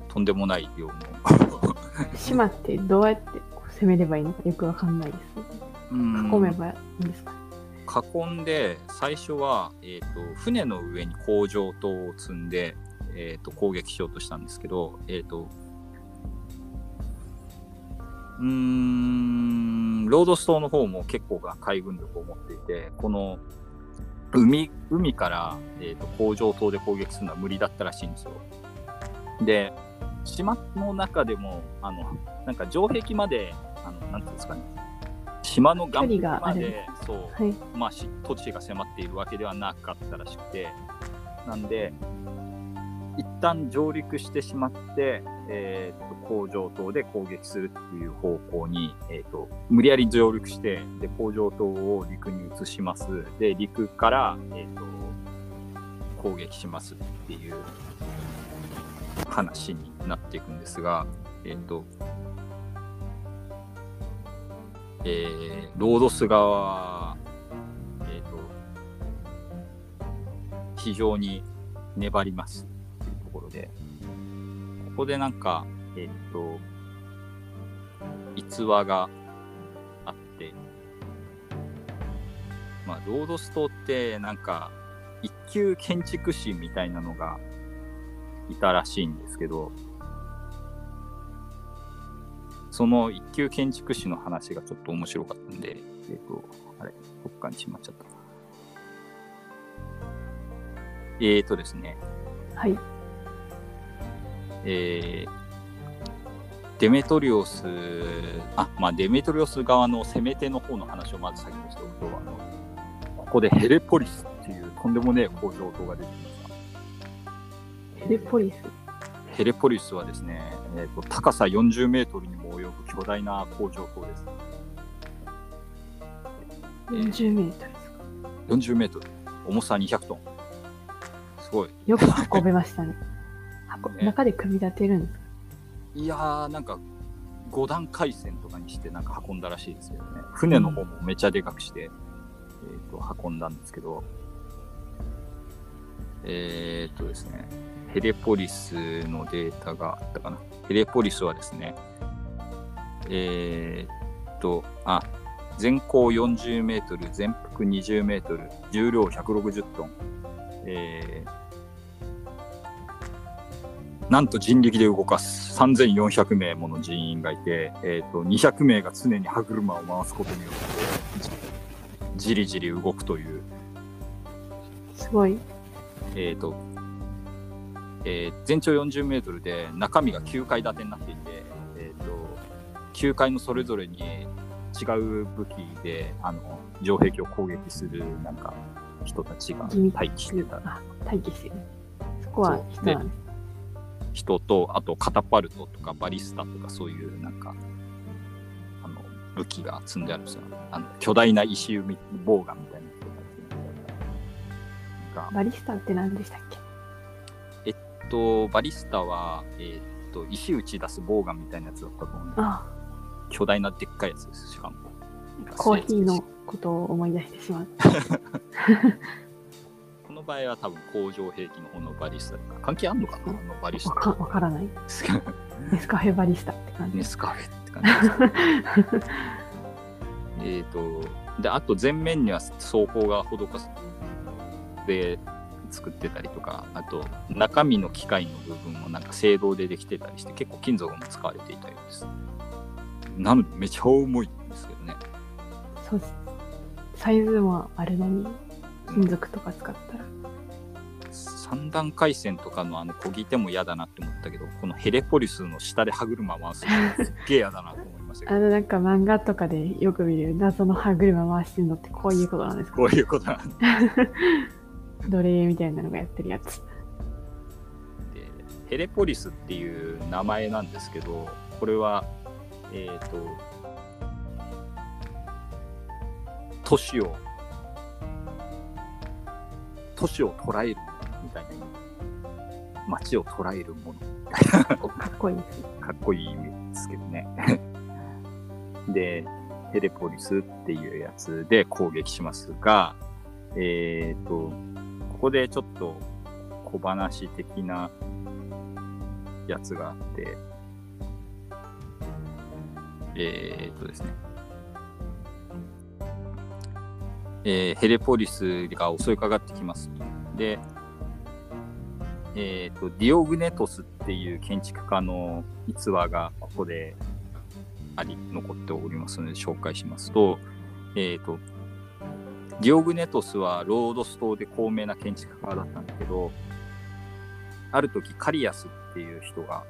と、とんでもない量の、<laughs> 島ってどうやって攻めればいいのかよくわかんないです。うん囲めばいいんですか？囲んで最初は、えー、と船の上に工場塔を積んで、えー、と攻撃しようとしたんですけど、えー、とうーんロードス島の方も結構な海軍力を持っていてこの海海から、えー、と工場塔で攻撃するのは無理だったらしいんですよ。で島の中でもあのなんか城壁まであのなんていうんですかね島の岸壁までそうはい。まあ、し土地が迫っているわけではなかったらしくて、なんで、一旦上陸してしまって、えーと工場島で攻撃するっていう方向に、えーと無理やり上陸してで工場島を陸に移しますで陸から、えーと攻撃しますっていう話になっていくんですが、えっ、とえーロードス側は、えー、と非常に粘ります。っていうところで、ここでなんか、えっ、と、逸話があって、まあ、ロードストってなんか、一級建築士みたいなのがいたらしいんですけど、その一級建築士の話がちょっと面白かったんで、えっ、と、あれ、どっかにしまっちゃった。えーとですね、はい。えーデメトリオス、あ、まあ、デメトリオス側の攻め手の方の話をまず先にしておくと、あのここでヘレポリスっていうとんでもねえ工場塔が出てきました。ヘレポリス。ヘレポリスはですね、えーと高さ40メートルにも及ぶ巨大な工場塔です。40メートルですか？40メートル、重さ200トン。すごい。よく運べましたね。<laughs> 運ね中で組み立てるんですか？いやー、なんか5段回線とかにしてなんか運んだらしいですけどね。船の方もめちゃでかくして、えー、と運んだんですけど、えー、っとですね、ヘレポリスのデータがあったかな。ヘレポリスはですね、えー、っと、あ、全高40メートル、全幅20メートル、重量160トン、えーなんと人力で動かす。3400名もの人員がいて、えー、と200名が常に歯車を回すことによってじじりじり動くという、すごい。えーとえー全長40メートルで中身が9階建てになっていて、9階のそれぞれに違う武器であの城壁を攻撃するなんか人たちが待機してたあ、待機してる。そこは人なんです。人と、あとカタパルトとかバリスタとかそういうなんか、あの、武器が積んであるんですよ。あの、巨大な石埋めボウガンみたいな人たちなんか、バリスタって何でしたっけ？えっと、バリスタは、えっと、石打ち出すボウガンみたいなやつだったと思うんであ巨大なでっかいやつです、しかも。コーヒーのことを思い出してしまう。<laughs> この場合は多分工場兵器の方のバリスタとか、関係あんのかなあのバリスタ。わからない。ネスカフェバリスタって感じ。ネスカフェって感じです。えっと、で、あと前面には装甲が施すで作ってたりとか、あと中身の機械の部分もなんか青銅でできてたりして、結構金属も使われていたようです。なのでめちゃ重いんですけどね。そうです。サイズもあるのに、金属とか使ったら。三段回線とかのあの漕ぎ手も嫌だなって思ったけど、このヘレポリスの下で歯車回すのすっげえ嫌だなと思いましたあのなんか漫画とかでよく見る謎の歯車回してるのってこういうことなんですか？こういうことなんで奴隷みたいなのがやってるやつ。でヘレポリスっていう名前なんですけどこれはえっ、と都市を都市を捉えるみたいな街を捉えるものかっこいい。かっこいい意味ですけどね <laughs> でヘレポリスっていうやつで攻撃しますがえっ、とここでちょっと小話的なやつがあって、えーっとですね、えーヘレポリスが襲いかかってきます。で、えーっと、ディオグネトスっていう建築家の逸話がここであり、残っておりますので紹介しますと、えーっと、ディオグネトスはロードス島で高名な建築家だったんだけど、ある時カリアスっていう人が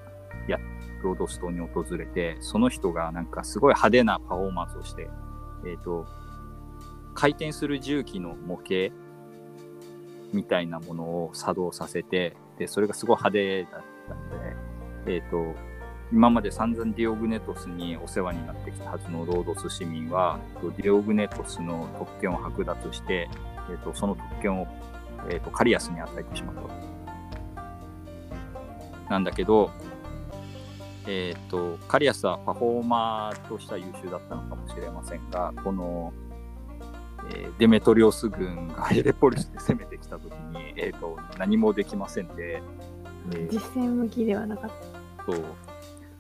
やロードス島に訪れて、その人がなんかすごい派手なパフォーマンスをして、えっ、と、回転する重機の模型みたいなものを作動させて、で、それがすごい派手だったので、えっ、と、今まで散々ディオグネトスにお世話になってきたはずのロードス市民は、えっとディオグネトスの特権を剥奪して、えっ、と、その特権を、えっ、と、カリアスに与えてしまった。なんだけど、えっ、と、カリアスはパフォーマーとしては優秀だったのかもしれませんが、この、えーデメトリオス軍がヘレポリスで攻めてきた時に、えー、と何もできませんで、えー実戦向きではなかった。そう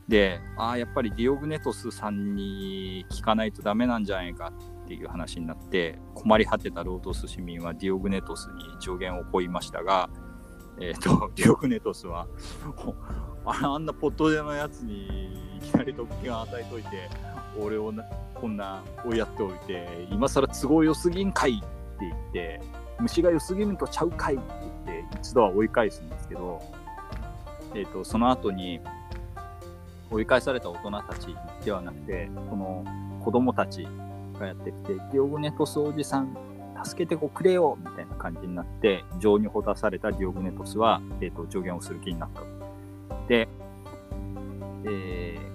でああやっぱりディオグネトスさんに聞かないとダメなんじゃないかっていう話になって困り果てたロードス市民はディオグネトスに助言を請いましたが、えー、とディオグネトスはほ <laughs> あんなポットでのやつにいきなり特権を与えといて俺をこんな追いやっておいて今更都合良すぎんかいって言って虫が良すぎるとちゃうかいって言って一度は追い返すんですけど、えー、とその後に追い返された大人たちではなくてその子供たちがやってきてディオグネトスおじさん助けてくれよみたいな感じになって情にほだされたディオグネトスは、えー、と助言をする気になった。えー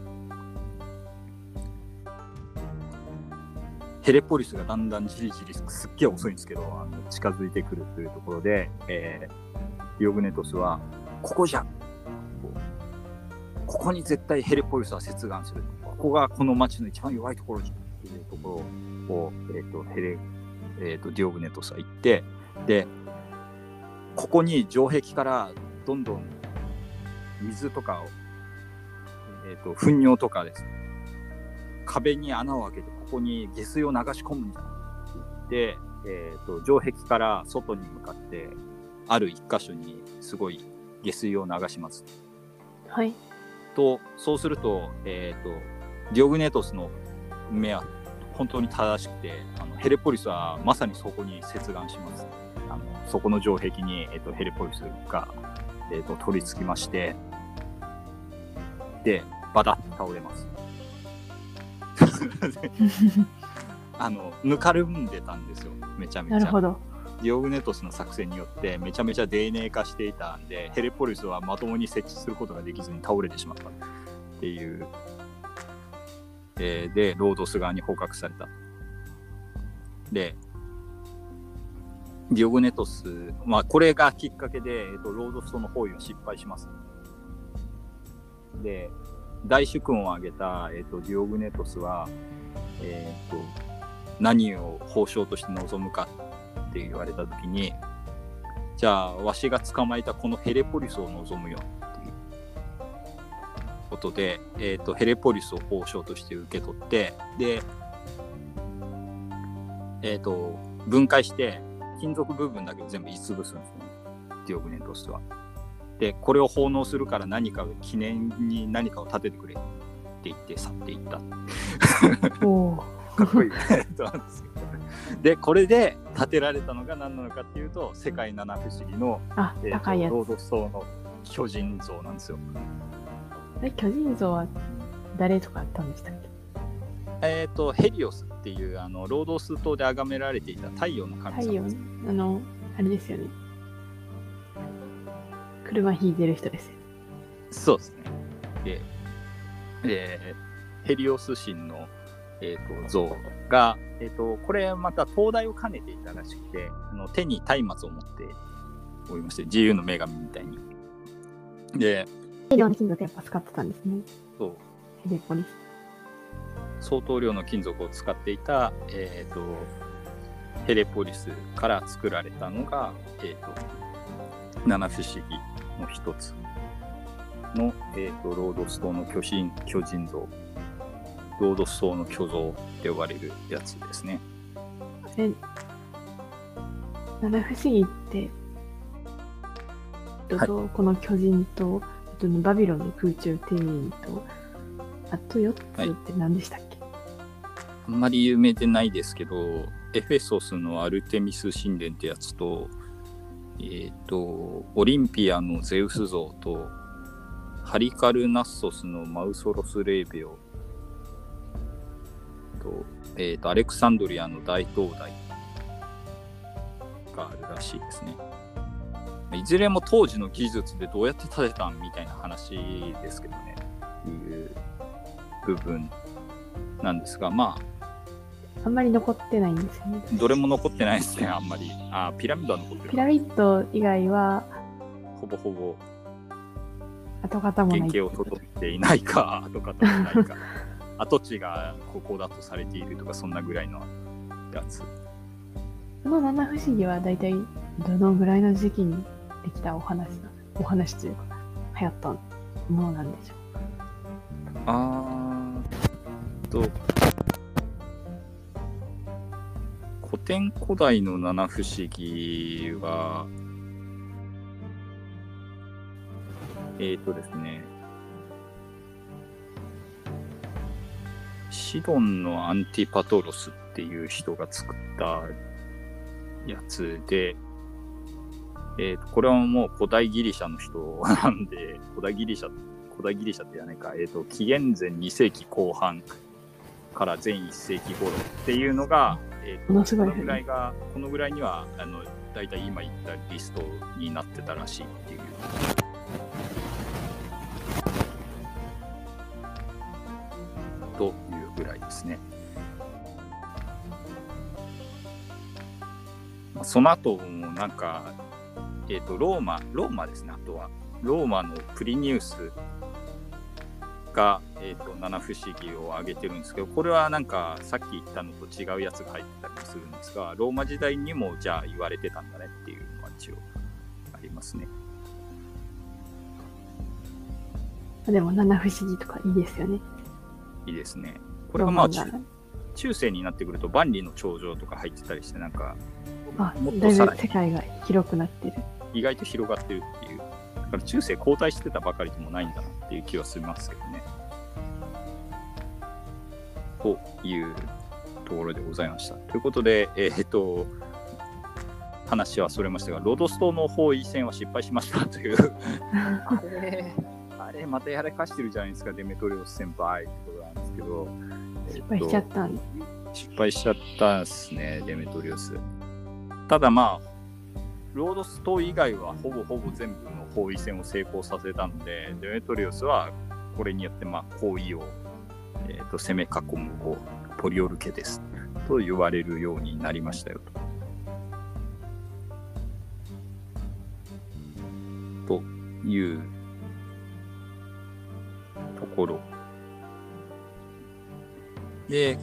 ヘレポリスがだんだんじりじりすっげえ遅いんですけどあの近づいてくるというところで、えーディオグネトスはここじゃここに絶対ヘレポリスは接岸する。ここがこの町の一番弱いところじゃっていうところを、えー、とヘレ、えー、とディオグネトスは言ってでここに城壁からどんどん水とかを、えー、と糞尿とかです壁に穴を開けてここに下水を流し込むんだって言って、えー、と城壁から外に向かってある一箇所にすごい下水を流します。はい。とそうすると,、えー、とディオグネトスの目は本当に正しくてあのヘレポリスはまさにそこに接岸します。あのそこの城壁に、えー、とヘレポリスが、えー、と取り付きましてでバタッと倒れます。<laughs> あのぬかるんでたんですよめちゃめちゃ。なるほど。ディオグネトスの作戦によってめちゃめちゃ泥濘化していたんでヘレポリスはまともに設置することができずに倒れてしまったっていう、えーでロードス側に捕獲されたでディオグネトス、まあ、これがきっかけで、えーとロードスとの包囲は失敗しますで大主君を挙げた、えー、とディオグネトスは、えー、と何を褒章として望むかって言われた時にじゃあわしが捕まえたこのヘレポリスを望むよっていうことで、えー、とヘレポリスを褒章として受け取ってで、えー、と分解して金属部分だけ全部言い潰すんですねディオグネトスは。でこれを奉納するから何か記念に何かを立ててくれって言って去っていったおお。かっこいい <laughs> ですけどでこれで建てられたのが何なのかっていうと世界七不思議の、あえ、ーと高いやつ。ロードス島の巨人像なんですよ。え、巨人像は誰とかあったんでしたっけ？えっ、とヘリオスっていうあのロードス島で崇められていた太陽の神太陽？様です。、あの、あれですよね。車引いてる人ですよ。そうですね。で、でヘリオス神の、えー、と像が、えー、とこれまた灯台を兼ねていたらしくてあの手に松明を持っておりまして自由の女神みたいに。でヘリオの金属やっぱ使ってたんですね。そうヘレポリス。相当量の金属を使っていた、えー、とヘレポリスから作られたのが、えー、と七不思議の一つの、えー、とロードス島の巨人巨人像。ロードス島の巨像って呼ばれるやつですね。え、七不思議って、はい。とこの巨人と、あとバビロンの空中庭園と、あと4つって何でしたっけ、あんまり有名でないですけどエフェソスのアルテミス神殿ってやつと,、えー、とオリンピアのゼウス像とハリカルナッソスのマウソロス・レーベオと,、えー、とアレクサンドリアの大灯台があるらしいですね。いずれも当時の技術でどうやって建てたんみたいな話ですけどね、いう部分なんですが、まあ、あんまり残ってないんですよね。どれも残ってないですね、あんまり。あ、ピラミッドは残ってるピ。ラミッド以外はほぼほぼ跡形もない。原型を届いていないか、<laughs> 跡形もないか。跡地がここだとされているとか、そんなぐらいのやつこの七不思議は大体どのぐらいの時期にできたお話なお話というか流行ったものなんでしょあーと典古代の七不思議はえーとですねシドンのアンティパトロスっていう人が作ったやつで、えーとこれはもう古代ギリシャの人なんで、古代ギリシャ、古代ギリシャってやないか、えーと、紀元前2世紀後半から前1世紀頃っていうのが、えーとものすごいこのぐらいが、このぐらいには、あの、大体今言ったリストになってたらしいっていう。というぐらいですね。まあその後もなんか、えっ、と、ローマ、ローマですね、あとは。ローマのプリニウスが、えっ、と、七不思議を挙げてるんですけど、これはなんか、さっき言ったのと違うやつが入ってたりもするんですが、ローマ時代にもじゃあ言われてたんだねっていうのは一応ありますね。うでも七不思議とかいいですよね。いいですね。これがまあ、中世になってくると万里の長城とか入ってたりしてなんかあもっ、とさらに世界が広くなってる。意外と広がってるっていうだから中世後退してたばかりでもないんだなっていう気はしますけどねというところでございましたということでえーっと話はそれましたがロドス島の包囲戦は失敗しましたという <laughs> あれあれまたやらかしてるじゃないですかデメトリオス先輩ってことなんですけど失敗しちゃったんです。失敗しちゃったですね、デメトリオス。ただまあ、ロードス島以外はほぼほぼ全部の包囲戦を成功させたので、デメトリオスはこれによってまあ包囲を、えーと攻め囲むこうポリオルケですと言われるようになりましたよと。というところ。で、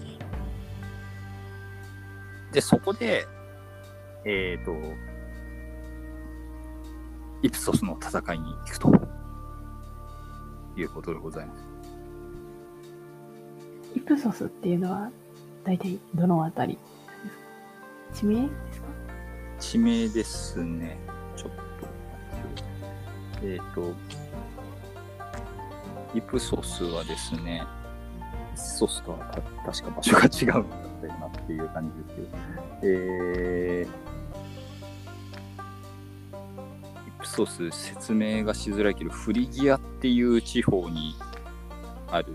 で、そこで、えっ、と、イプソスの戦いに行くということでございます。イプソスっていうのは大体どのあたりですか？地名ですか？地名ですね。ちょっと。えっ、と、イプソスはですね、イプソスとはた確か場所が違うんだったよなっていう感じですけど、えー、イプソス説明がしづらいけど、フリギアっていう地方にある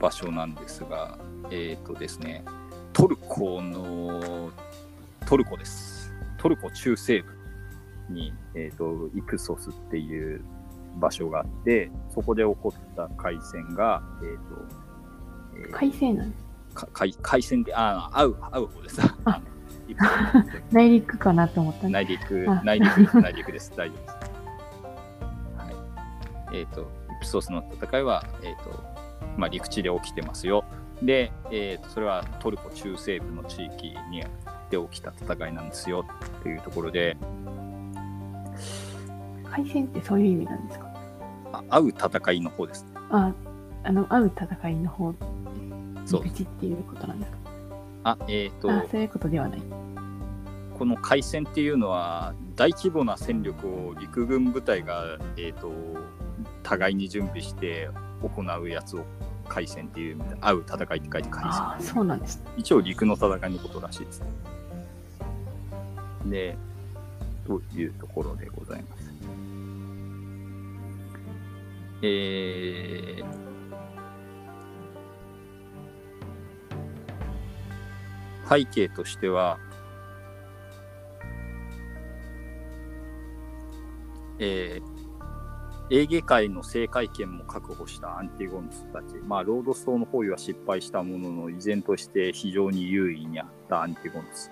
場所なんですが、えっ、とですね、トルコのトルコです。トルコ中西部に、えー、とイプソスっていう場所があって、そこで起こった海戦が、えーとえー海星なんです。か？海海戦で、ああ、会う、会う方です。あ <laughs> 内陸かなと思った内陸あ、内陸です、内陸です。大丈夫です。はい。えっ、と、イプソスの戦いは、えっ、と、まあ、陸地で起きてますよ。で、えーと、それはトルコ中西部の地域にで起きた戦いなんですよっていうところで、海戦ってそういう意味なんですか？あ会う戦いの方です。あ、あの、会う戦いの方、そう陸地っていうことなんですか？あ、えっ、と、あ、そういうことではない。この海戦っていうのは大規模な戦力を陸軍部隊が、えー、と互いに準備して行うやつを海戦っていう会う戦いって書いて海戦そうなんです。一応陸の戦いのことらしいです。で、というところでございます。えー、背景としては、えーエーゲ海の政界権も確保したアンティゴヌスたち、まあ、ロードス島の包囲は失敗したものの、依然として非常に優位にあったアンティゴヌス。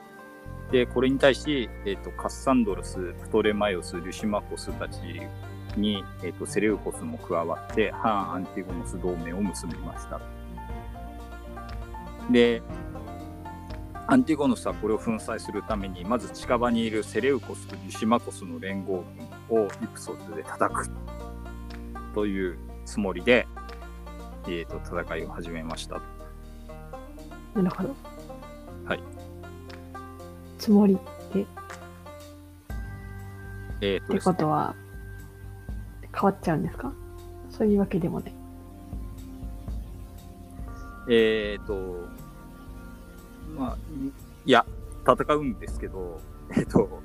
で、これに対し、えっ、と、カッサンドロス、プトレマイオス、ルシマコスたちに、えっ、と、セレウコスも加わって、反アンティゴノス同盟を結びました。で、アンティゴノスはこれを粉砕するためにまず近場にいるセレウコスとリュシマコスの連合軍をイプソスで叩くというつもりで、えー、と戦いを始めましたなるほど。はい。つもりって、っえーとてですねことは、変わっちゃうんですか？そういうわけでもない。えっ、と、まあ、いいや、戦うんですけど、えっ、と、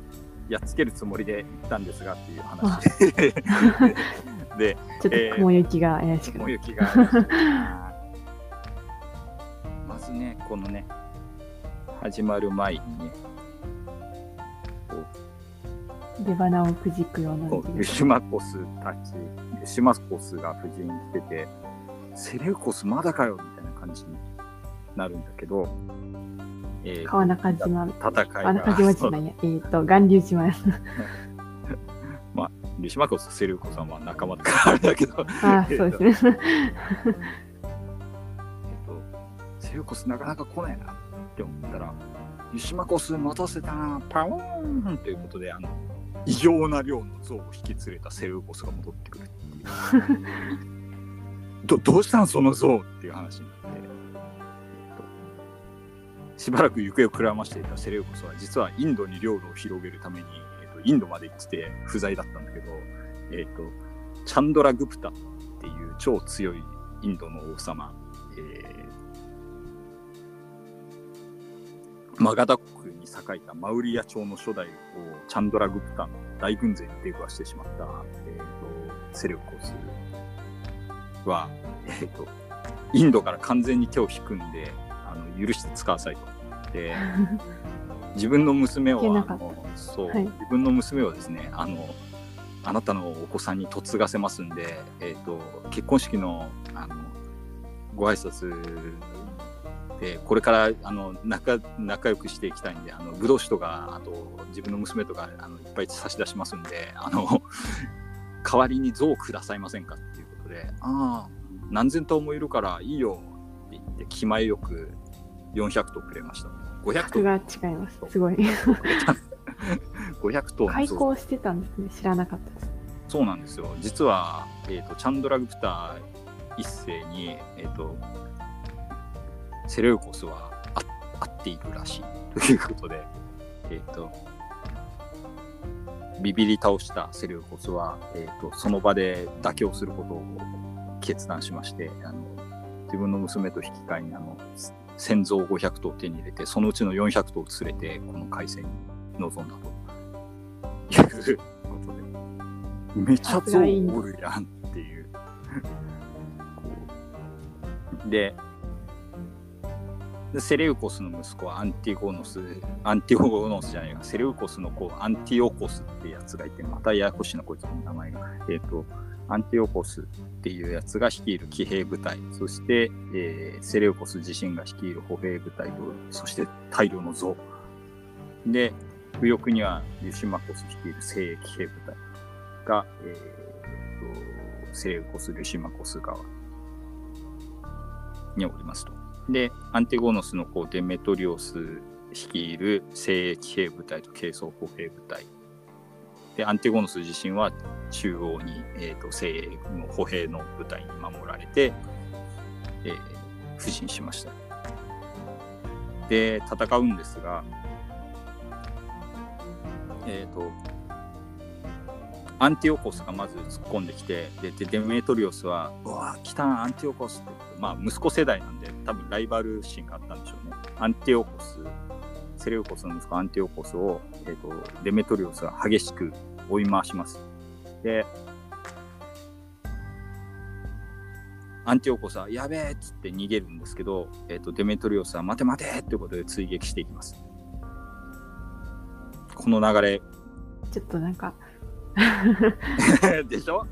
やっつけるつもりで行ったんですがっていう話。<laughs> で、で、<laughs> ちょっと雲行きが怪しくなる。雲行きがまずね、このね、始まる前にね、出花をくじくようなこうユシマコスたち、ユシマコスが夫人に来てて、セレウコスまだかよみたいな感じになるんだけど、えー川中島、戦い川中島じゃないや、<laughs> えっ、と、巌流島や。ユシマコス、セレウコさんは仲間だからあれだけど、ああ、<laughs> そうですね。えっと、セレウコスなかなか来ないなって思ったら、ユシマコス待たせたな、パオーンということで、あの、異常な量の像を引き連れたセレウコスが戻ってくるっていう。<laughs> どどうしたんその像っていう話になって、えっと、しばらく行方をくらましていたセレウコスは実はインドに領土を広げるために、えっと、インドまで行ってて不在だったんだけど、えっと、チャンドラ・グプタっていう超強いインドの王様、えーマガダ国に栄えたマウリア朝の初代をチャンドラ・グプタの大軍勢に出くわしてしまった、えー、とセレウコスは、えー、とインドから完全に手を引くんで許して使わさいと。で <laughs> 自分の娘をあのそう、はい自分の娘をですねあのあなたのお子さんに嫁がせますんで、えー、と結婚式のあのご挨拶でこれからあの仲仲良くしていきたいんであのブドウ酒とかあと自分の娘とかあのいっぱい差し出しますんであの <laughs> 代わりに像をくださいませんかっていうことでああ何千頭もいるからいいよって言って気前よく400頭くれました500頭格が違います。すごい。<laughs> 500頭開校してたんですね。知らなかったです。そうなんですよ。実は、えー、とチャンドラ・グプタ一世に、えー、とセレウコスはあ会っているらしいということで、えー、とビビり倒したセレウコスは、えー、とその場で妥協することを決断しましてあの自分の娘と引き換えにあの戦象500頭を手に入れてそのうちの400頭を連れてこの海戦に臨んだということで。めちゃ象おるやんっていう。でセレウコスの息子はアンティゴノス、アンティゴノスじゃないか、セレウコスの子、アンティオコスってやつがいて、またややこしいな、こいつの名前が。えっ、と、アンティオコスっていうやつが率いる騎兵部隊、そして、えーセレウコス自身が率いる歩兵部隊と、そして大量の像。で、右翼にはユシマコス率いる精鋭騎兵部隊。が、えーとセレウコス・ルシマコス側におりますと。で、アンティゴノスの子デメトリオス率いる精鋭騎兵部隊と軽装歩兵部隊。で、アンティゴノス自身は中央に、えー、と精鋭の歩兵の部隊に守られて、えー不陣しました。で、戦うんですが、えっ、と、アンティオコスがまず突っ込んできて、でデメトリオスは、うわ、来た、アンティオコスって、まあ、息子世代なんで、多分ライバル心があったんでしょうね。アンティオコス、セレウコスの息子アンティオコスを、えー、とデメトリオスが激しく追い回します。で、アンティオコスは、やべえっつって逃げるんですけど、えー、とデメトリオスは、待て待てってことで追撃していきます。この流れ、ちょっとなんか、<laughs> でしょ？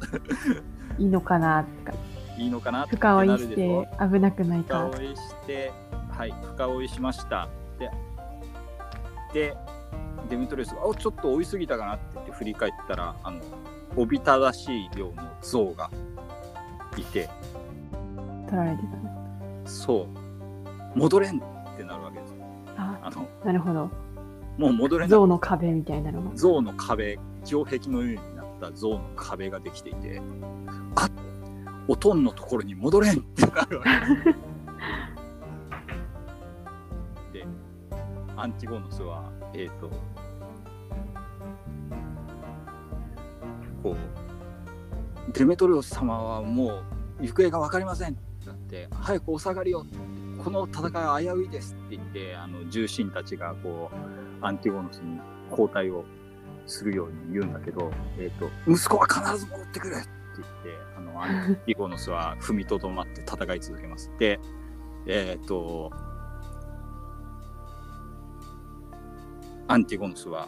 いいのかなとか、いいのかな？深追ないして危なくないか。深追いして、はい、深追いしました。で、で、デミトリウスが、おちょっと追いすぎたかなって言って振り返ったら、あの、おびただしい量の像がいて、取られてたね。そう、戻れんってなるわけですよ。ああのなるほど。もう戻れない象の壁みたいなのが。象の壁城壁のようになった象の壁ができていてあおとんのところに戻れんってなるわけですでアンティゴノスはえっ、とこうデメトリオス様はもう行方が分かりませんってなって早くお下がりをこの戦いは危ういですって言ってあの重臣たちがこうアンティゴノスに交代をするように言うんだけど、えー、と息子は必ず戻ってくるって言ってあのアンティゴノスは踏みとどまって戦い続けます。でえっ、とアンティゴノスは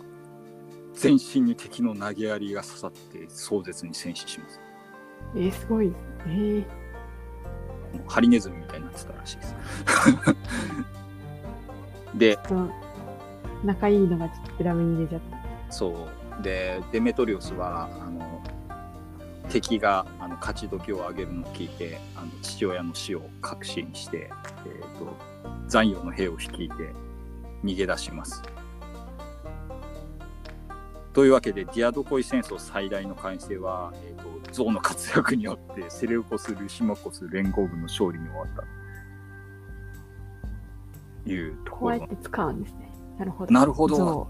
全身に敵の投げやりが刺さって壮絶に戦死します。えー、すごい。えー、ハリネズミみたいになってたらしいです。<laughs> で、仲いいのがちょっと裏目に出ちゃった。そう。で、デメトリオスは、あの、敵があの勝ち時を上げるのを聞いて、あの父親の死を確信して、えー、と残余の兵を率いて逃げ出します。というわけで、ディアドコイ戦争最大の完成は、えー、とゾウの活躍によってセレウコス・ルシマコス連合軍の勝利に終わったというところこうやって使うんですね。なるほど。なるほど象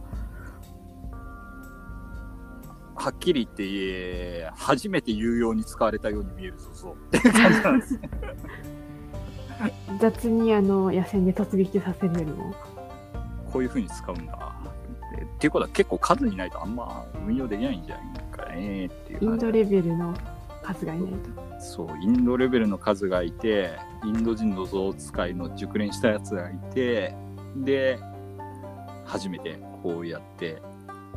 はっきり言って言え、初めて有用に使われたように見えるぞ、そうっていう感じなんですね。<laughs> 雑にあの野戦で突撃させるよりも。こういう風に使うんだって。っていうことは結構数いないとあんま運用できないんじゃないかねっていうインドレベルの数がいないと。そう、インドレベルの数がいて、インド人の象使いの熟練したやつがいて、で、初めてこうやって、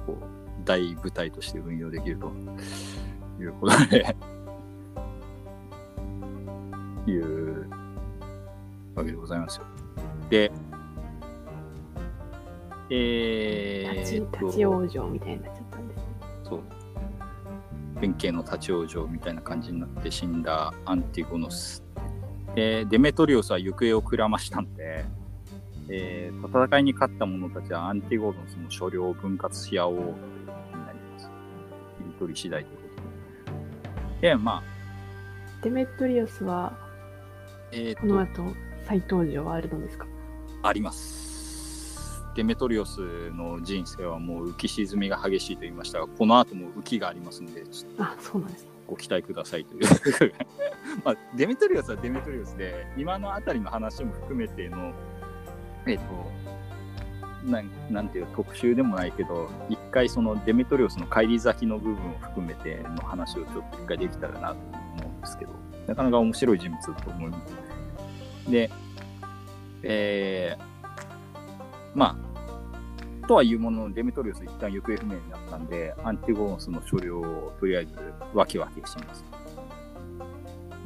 こう、大部隊として運用できるということで、いうわけでございますよ。で、え立ちーっと、立ち往生みたいになっちゃったんですね。そう。弁慶の立ち往生みたいな感じになって死んだアンティゴノス。で、デメトリオスは行方をくらましたんで、えー戦いに勝った者たちはアンティゴノスの所領を分割し合おうということになります。切り取り次第ということで。で、まあ、デメトリオスはえーっこのと、後再登場はあるのですか？あります。デメトリオスの人生はもう浮き沈みが激しいと言いましたが、この後も浮きがありますので、ちょっとあ、そうなんですね。ご期待くださいという。<laughs> まあ、デメトリオスはデメトリオスで、今のあたりの話も含めての、えっ、と、なんなんていう特集でもないけど、一回そのデメトリオスの返り咲きの部分を含めての話をちょっと一回できたらなと思うんですけど、なかなか面白い人物だと思います。で、えーまあ、とはいうものの、デメトリオス一旦行方不明になったんで、アンティゴノスの所領をとりあえず分け分けします。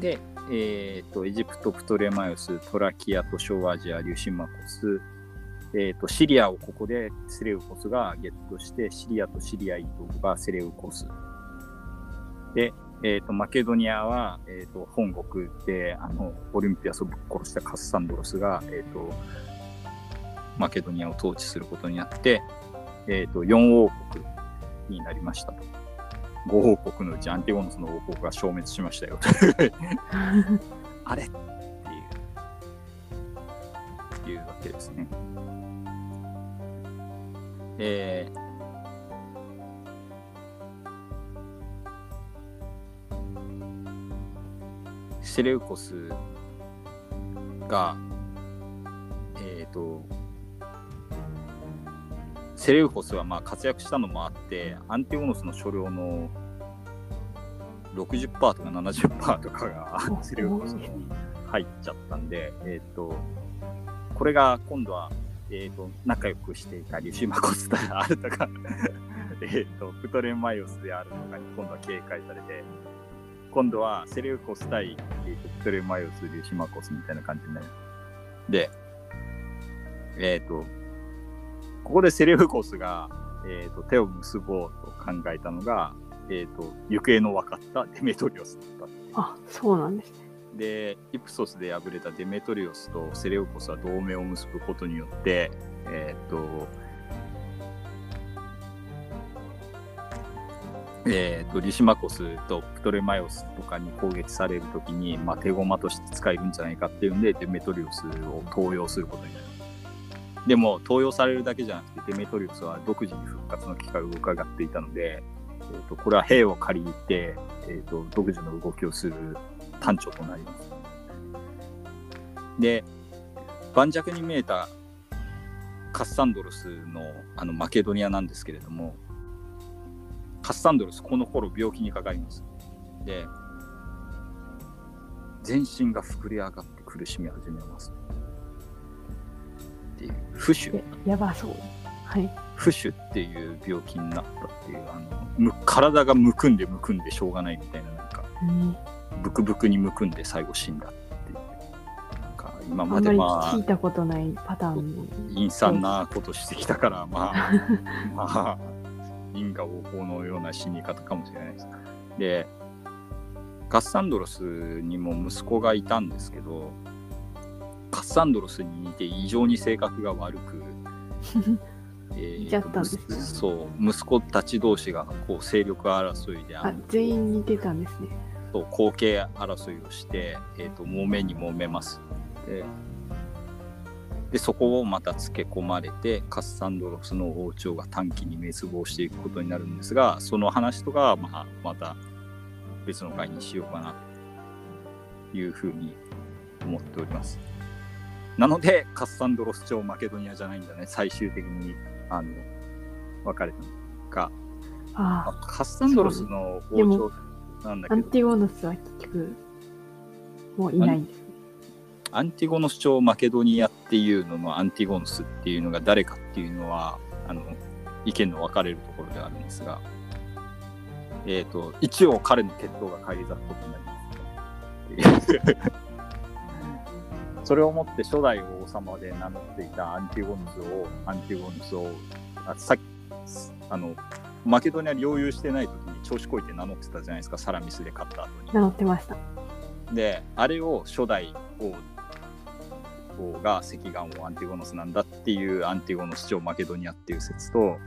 で、えっ、と、エジプト、プトレマイオス、トラキアと小アジア、リュシマコス、えっ、と、シリアをここでセレウコスがゲットして、シリアとシリアイトがセレウコス。で、えっ、と、マケドニアは、えっ、と、本国で、あの、オリンピアスをぶっ殺したカッサンドロスが、えっ、と、マケドニアを統治することになって、えっ、と、4王国になりましたと。5王国のうちアンティゴノスの王国が消滅しましたよ。<laughs> あれ？っていう、いうわけですね。えーセレウコスが、えっ、と、セレウコスはまあ活躍したのもあって、アンティゴノスの所領の60%とか70%とかがセレウコスに入っちゃったんで、えっ、と、これが今度は、えっ、と、仲良くしていたリュシマコスであるとか、<laughs> えっと、プトレマイオスであるとかに今度は警戒されて、今度はセレウコス対、えーとプトレマイオス、リュシマコスみたいな感じになる。で、えっ、と、ここでセレウコスが、えー、と手を結ぼうと考えたのが、えー、と行方の分かったデメトリオスだったあ、そうなんですね。で、イプソスで敗れたデメトリオスとセレウコスは同盟を結ぶことによって、えっ、と、えー、とリシマコスとプトレマイオスとかに攻撃されるときに、まあ、手駒として使えるんじゃないかっていうんでデメトリオスを登用することになるでも登用されるだけじゃなくてデメトリオスは独自に復活の機会を伺っていたので、えー、とこれは兵を借りて、えー、と独自の動きをする単調となります。で盤石に見えたカッサンドロスのあのマケドニアなんですけれどもカッサンドロスこの頃病気にかかります。で全身が膨れ上がって苦しみ始めます。っていう浮腫ややばそう。はい。浮腫っていう病気になったっていうあのむ体がむくんでむくんでしょうがないみたいななんかうんブクブクにむくんで最後死んだっていうなんか今までまあ聞いたことないパターンの。陰惨なことしてきたからまあ <laughs> まあ因果応報のような死に方かもしれないですでカッサンドロスにも息子がいたんですけどカッサンドロスに似て異常に性格が悪く <laughs> えそう息子たち同士がこう勢力争いであ全員似てたんですね。そう後継争いをして、えー、と揉めに揉めます。ででそこをまたつけ込まれてカッサンドロスの王朝が短期に滅亡していくことになるんですがその話とかは、まあ、また別の回にしようかなというふうに思っておりますなのでカッサンドロス朝マケドニアじゃないんだね。最終的にあの分かれたのが。ああカッサンドロスの王朝なんだけど。ンティゴノスは結局、もういないんですね。アンティゴノス朝マケドニアっていうののアンティゴノスっていうのが誰かっていうのはあの意見の分かれるところではあるんですが、えっ、と一応彼の血統が返り咲くことになります、ね。それをもって初代王様で名乗っていたアンティゴノスをアンティゴノスをあさっきあのマケドニア領有してない時に調子こいて名乗ってたじゃないですかサラミスで勝った後に。名乗ってました。であれを初代王王が赤岩王アンティゴノスなんだっていうアンティゴノス朝マケドニアっていう説と,、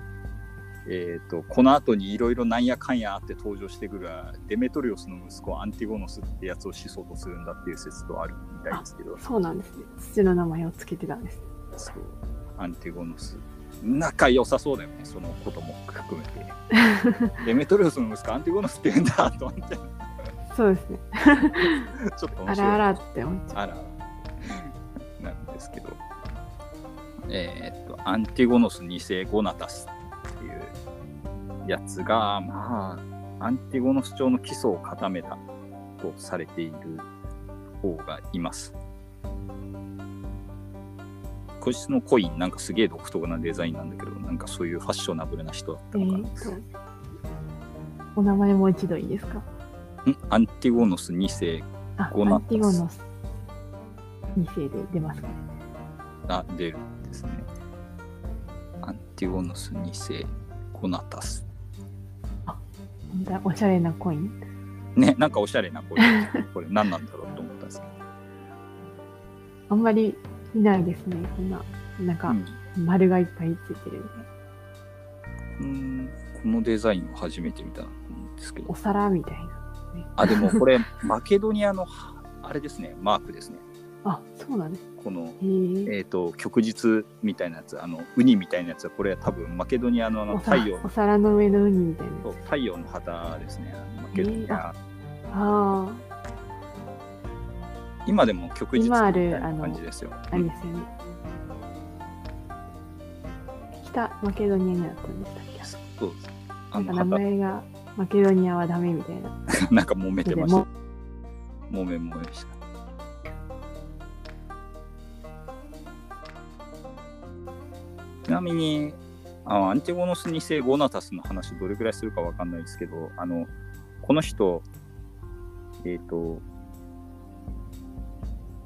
えー、とこの後にいろいろなんやかんやあって登場してくるデメトリオスの息子アンティゴノスってやつを始祖とするんだっていう説とあるみたいですけど。そうなんですね。父の名前をつけてたんです。そう。アンティゴノス。仲良さそうだよね。そのことも含めて。<laughs> デメトリオスの息子アンティゴノスって言うんだと思って。そうですね。<laughs> ちょっと面白い。あらあらって思っちゃあら、なんですけど、えーっと、アンティゴノス2世ゴナタスっていうやつが、まあ、アンティゴノス朝の基礎を固めたとされている方がいます。こいつのコイン、なんかすげえ独特なデザインなんだけど、なんかそういうファッショナブルな人だったのかな。ー、と、お名前もう一度いいですか？ん？アンティゴノス2世あ、ゴナタスアンティゴノス2世で出ますか？ね。が出るんですね。アンティゴノス2世ゴナタス。本当だおしゃれなコイン。ね、なんかおしゃれなこれ、これ何なんだろうと思ですけあんまり見ないですね。こんな、なんかど、、丸がいっぱいついてる。うん、うんこのデザインを初めて見たんですけどお、皿みたいな。あ、でもこれ、<laughs> マケドニアの、あれですね、マークですね。あ、そうなんです。この、へえ。えっ、と、旭日みたいなやつ、あの、ウニみたいなやつは、これは多分マケドニアのあのお太陽皿お皿の上のウニみたいなそう。太陽の旗ですね。マケドニア。あ今でも旭日みたいな感じですよ。あ、あれですよね。北マケドニアにあったんでしたっけ？そう。あのなんか名前がマケドニアはダメみたいな。旗 <laughs> なんか揉めてましたで。揉め揉めした。ちなみに、あアンティゴノス2世ゴナタスの話どれぐらいするかわかんないですけど、あの、この人、えっ、と、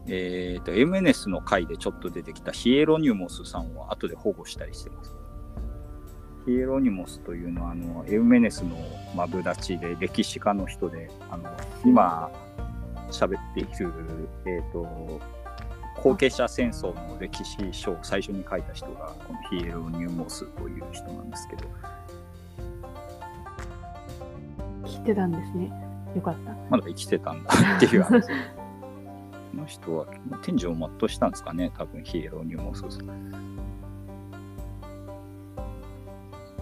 えっ、と、エムネスの回でちょっと出てきたヒエロニュモスさんを後で保護したりしてます。ヒエロニモスというのは、あの、エウメネスのマブダチで歴史家の人で、あの、今、喋っている、えっ、と、後継者戦争の歴史書を最初に書いた人がこのヒエロニウモスという人なんですけど知ってたんですね。よかった。まだ生きてたんだっていう話こ <laughs> の人は天寿を全うしたんですかね多分ヒエロニウモス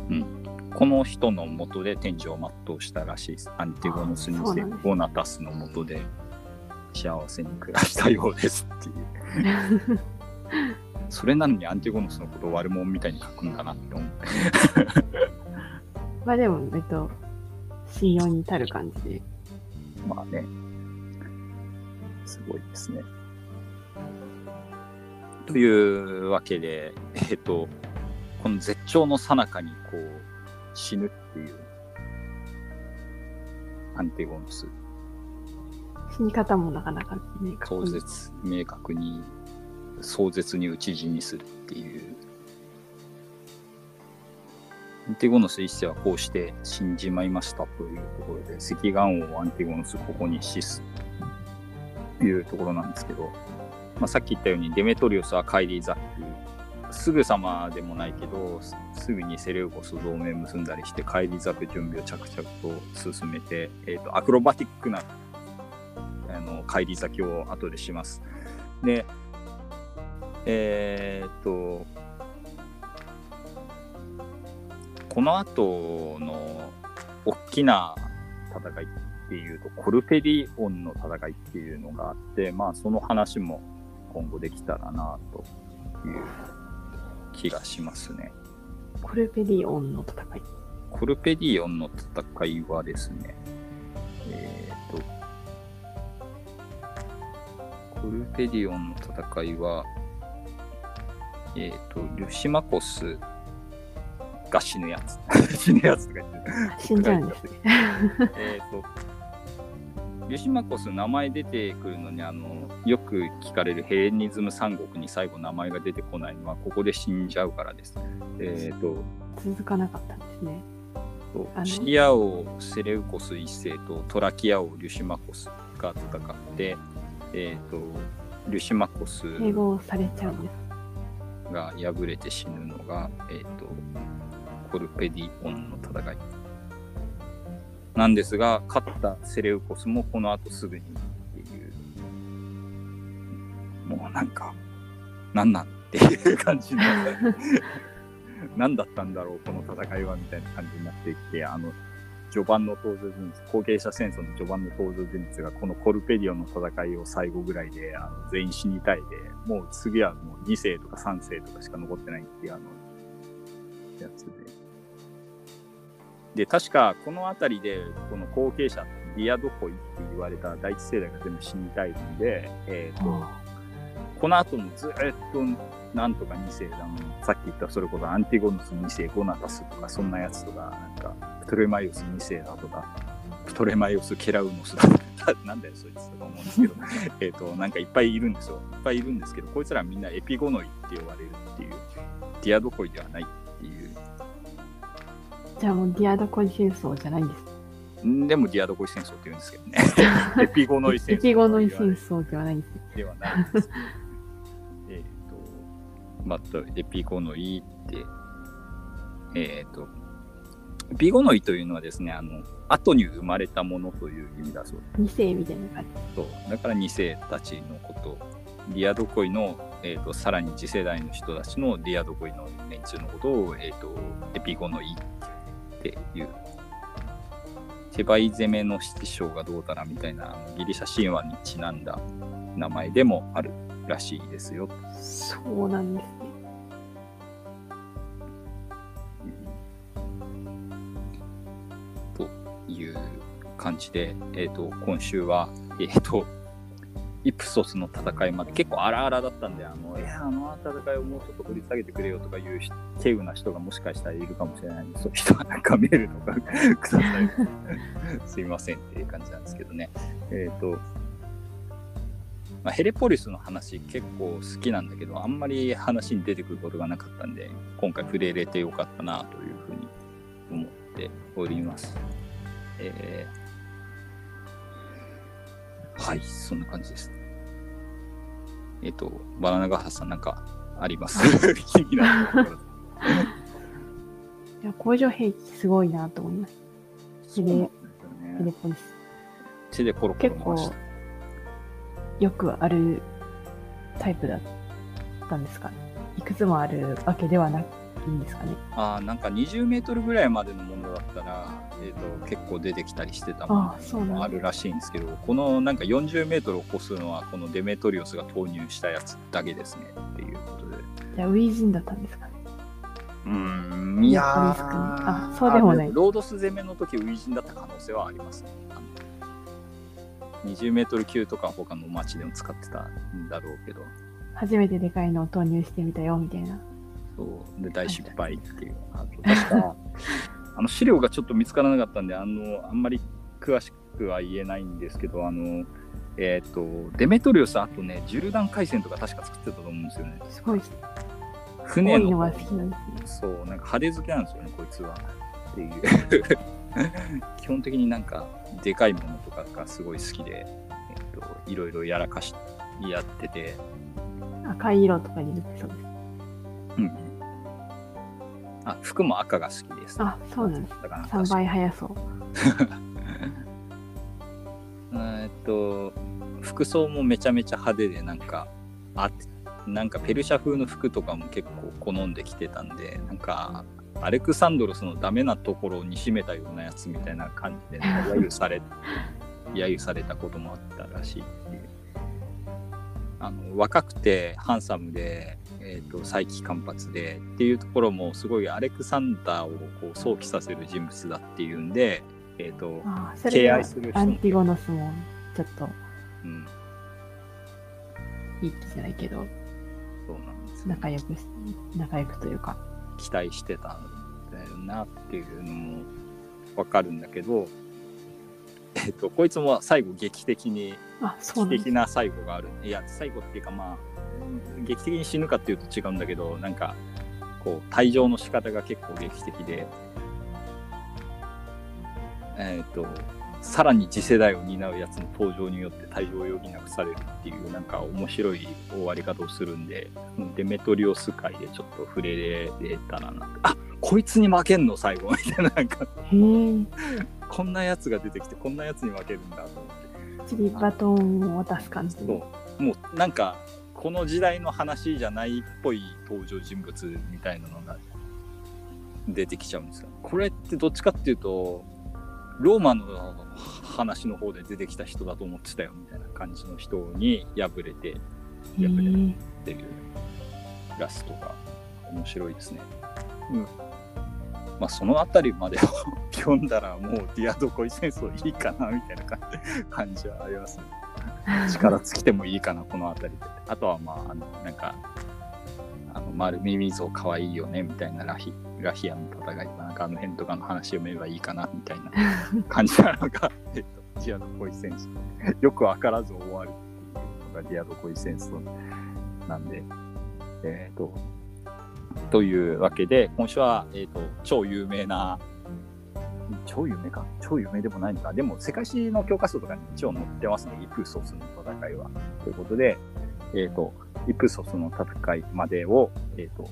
うん。この人のもとで天寿を全うしたらしいです。アンティゴノス2世あそうなんですゴナタスのもとで幸せに暮らしたようですっていう。<laughs> それなのにアンティゴノスのことを悪者みたいに書くんだなって思って。まあでも、えっと、信用に至る感じ。で。まあね、すごいですね。というわけで、えっ、と、この絶頂の最中にこう死ぬっていうアンティゴノス、死に方もなかなかね、かっこいい壮絶、明確に壮絶に討ち死にするっていう。アンティゴノス一世はこうして死んじまいましたというところで、赤岩王アンティゴノスここに死すいうところなんですけど、まあ、さっき言ったようにデメトリオスはカイリー・ザック、すぐさまでもないけど、すぐにセレウコス同盟結んだりして、カイリー・ザク準備を着々と進めて、えーと、アクロバティックなあの帰り咲きを後でします。で、えーっと、この後の大きな戦いっていうと、コルペディオンの戦いっていうのがあって、まあその話も今後できたらなという気がしますね。コルペディオンの戦い。コルペディオンの戦いはですね、えっ、と、コルペディオンの戦いは、えっ、と、ルシマコスが死ぬやつ。<laughs> 死ぬやつとか言ってる。死んじゃうんですね。<laughs> えっと、リュシマコス名前出てくるのにあのよく聞かれるヘレニズム三国に最後名前が出てこないのはここで死んじゃうからです。えっ、と続かなかったんですね。シリア王セレウコス一世とトラキア王リュシマコスが戦って、えっ、とリュシマコス併合されちゃうんです。が敗れて死ぬのが、えっ、と、コルペディオンの戦い。なんですが、勝ったセレウコスもこの後すぐにっていう、もうなんか、なんなんっていう感じになった。何だったんだろう、この戦いはみたいな感じになってきて、あの、序盤の登場人物、後継者戦争の序盤の登場人物が、このコルペディオの戦いを最後ぐらいで、あの全員死にたいで、もう次はもう2世とか3世とかしか残ってないっていう、あの、やつで。で、確かこの辺りで、この後継者、ディアドコイって言われた第一世代が全部死にたいんで、えっ、と、あこの後もずっとなんとか2世だのさっき言ったそれこそアンティゴノス2世ゴナタスとかそんなやつとかなんかプトレマイオス2世だとかプトレマイオスケラウノスだとか <laughs> なんだよそいつとか思うんですけど <laughs> えっとなんかいっぱいいるんですよ。いっぱいいるんですけどこいつらみんなエピゴノイって呼ばれるっていうディアドコイではないっじゃあもうディアドコイ戦争じゃないんです。んでもディアドコイ戦争って言うんですけどね <laughs> エピゴノイ戦争エピゴノイ戦争ではないんですね。ではないです。えっと、また、エピゴノイって、えっ、と、エピゴノイというのはですね、あの、後に生まれたものという意味だそう2世みたいな感じ。そうだから2世たちのこと、ディアドコイの、えー、とさらに次世代の人たちのディアドコイの連中のことを、えー、とエピゴノイっていう。手バイ攻めの師匠がどうだらみたいなギリシャ神話にちなんだ名前でもあるらしいですよ。そうなんですね。という感じで、えー、と今週は、えー、とイプソスの戦いまで結構荒々だったんであのいやあの戦いをもうちょっと掘り下げてくれよとかいう稀有な人がもしかしたらいるかもしれないんでそういう人はなんかメールとかくださいすいませんっていう感じなんですけどね。えっ、とまあ、ヘレポリスの話結構好きなんだけどあんまり話に出てくることがなかったんで今回触れれてよかったなというふうに思っております。えーはい、そんな感じです。えっ、と、バナナガハさんなんかあります？<laughs> 気になるところいや工場兵器すごいなと思います。そうなんですよテレね。ポリス。手でコロコロ結構回して。よくあるタイプだったんですかね。いくつもあるわけではないんですかね。ああ、なんか20メートルぐらいまでのものだったら、えー、と結構出てきたりしてたものもあるらしいんですけど、このなんか40メートルを超すのは、このデメトリオスが投入したやつだけですねっていうことで。じゃあ、ウィージンだったんですかね。うーん、いやあそうでもないあロードス攻めの時ウィージンだった可能性はありますね。あの20メートル級とか他の街でも使ってたんだろうけど、初めてでかいのを投入してみたよ、みたいな。そうで大失敗っていう。あと確か <laughs> あの資料がちょっと見つからなかったんで、あのあんまり詳しくは言えないんですけど、あのえっ、とデメトリオスあとね、ジュルダン回線とか確か作ってたと思うんですよね。すごい、多船のいのが好きなんですね。そう、なんか派手好きなんですよね、こいつは。っていう。<laughs> 基本的になんか、でかいものとかがすごい好きで、えっと、いろいろやらかし、やってて、赤い色とかに塗ってそうです。うん。あ、服も赤が好きです。あ、そうなんです。だから3倍速そう。<laughs> えっと、服装もめちゃめちゃ派手で、なんか、あなんかペルシャ風の服とかも結構好んできてたんで、なんか、アレクサンドロスのダメなところをにしめたようなやつみたいな感じで、揶揄され、<laughs> 揶揄されたこともあったらしいっていう。あの若くてハンサムで、えー、と再起間髪でっていうところもすごいアレクサンダーをこう想起させる人物だっていうんで、えーと敬愛する人。もアンティゴノスもちょっとうん、いい気じゃないけど、そうなんです。ね仲良くし、仲良くというか。期待してたんだよなっていうのもわかるんだけど、えっとこいつも最後劇的に劇的な最後がある。いや最後っていうかまあうん劇的に死ぬかっていうと違うんだけどなんかこう退場の仕方が結構劇的で。えっ、とさらに次世代を担うやつの登場によって退場を余儀なくされるっていうなんか面白い終わり方をするんでうんデメトリオス界でちょっと触れれたらな。あこいつに負けんの最後みたいななんか。こんなやつが出てきてこんなやつに負けるんだと思って。次バトンを渡す感じもうなんかこの時代の話じゃないっぽい登場人物みたいなのが出てきちゃうんですよ。これってどっちかっていうとローマの話の方で出てきた人だと思ってたよみたいな感じの人に敗れてへやっぱえ。りっていうラストが面白いですね。うん。まあそのあたりまでを <laughs> 読んだらもうディアドコイ戦争いいかなみたいな感じ感じはありますね。力尽きてもいいかなこのあたりで。あとはまああのなんかあの丸耳象かわいいよねみたいなラフィラフィアの戦いとかなんかあの辺とかの話読めばいいかなみたいな感じなのが、えっと、ディアドコイ戦争。よくわからず終わるっていうのがディアドコイ戦争なんで、<laughs> えっ、と、というわけで、今週は、えっ、と、超有名な、超有名か？超有名でもないのか？でも、世界史の教科書とかに一応載ってますね。イプソスの戦いは。ということで、えっ、と、イプソスの戦いまでを、えっ、と、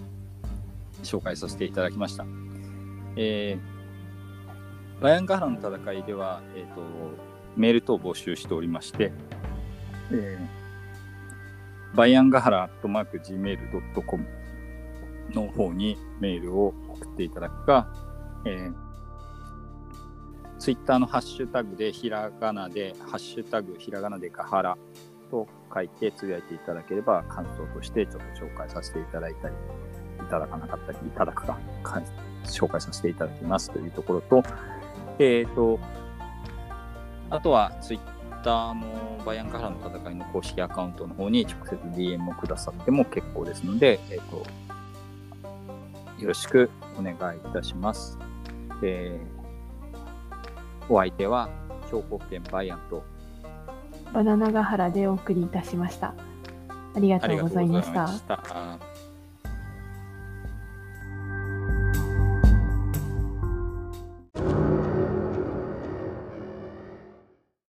紹介させていただきました。えー、バヤンガハラの戦いでは、えっ、と、メール等を募集しておりまして、えー、バイアンガハラアットマーク Gmail.com の方にメールを送っていただくか、えー、ツイッターのハッシュタグでひらがなで、ハッシュタグひらがなでガハラと書いてつぶやいていただければ感想としてちょっと紹介させていただいたり、いただかなかったり、いただくか、紹介させていただきますというところと、えっ、と、あとはツイッターのバイアンガハラの戦いの公式アカウントの方に直接 DM をくださっても結構ですので、えっ、と、よろしくお願いいたします。えーお相手は、兵庫県バイアンと、バナナガハラでお送りいたしました。ありがあとうござい。ました。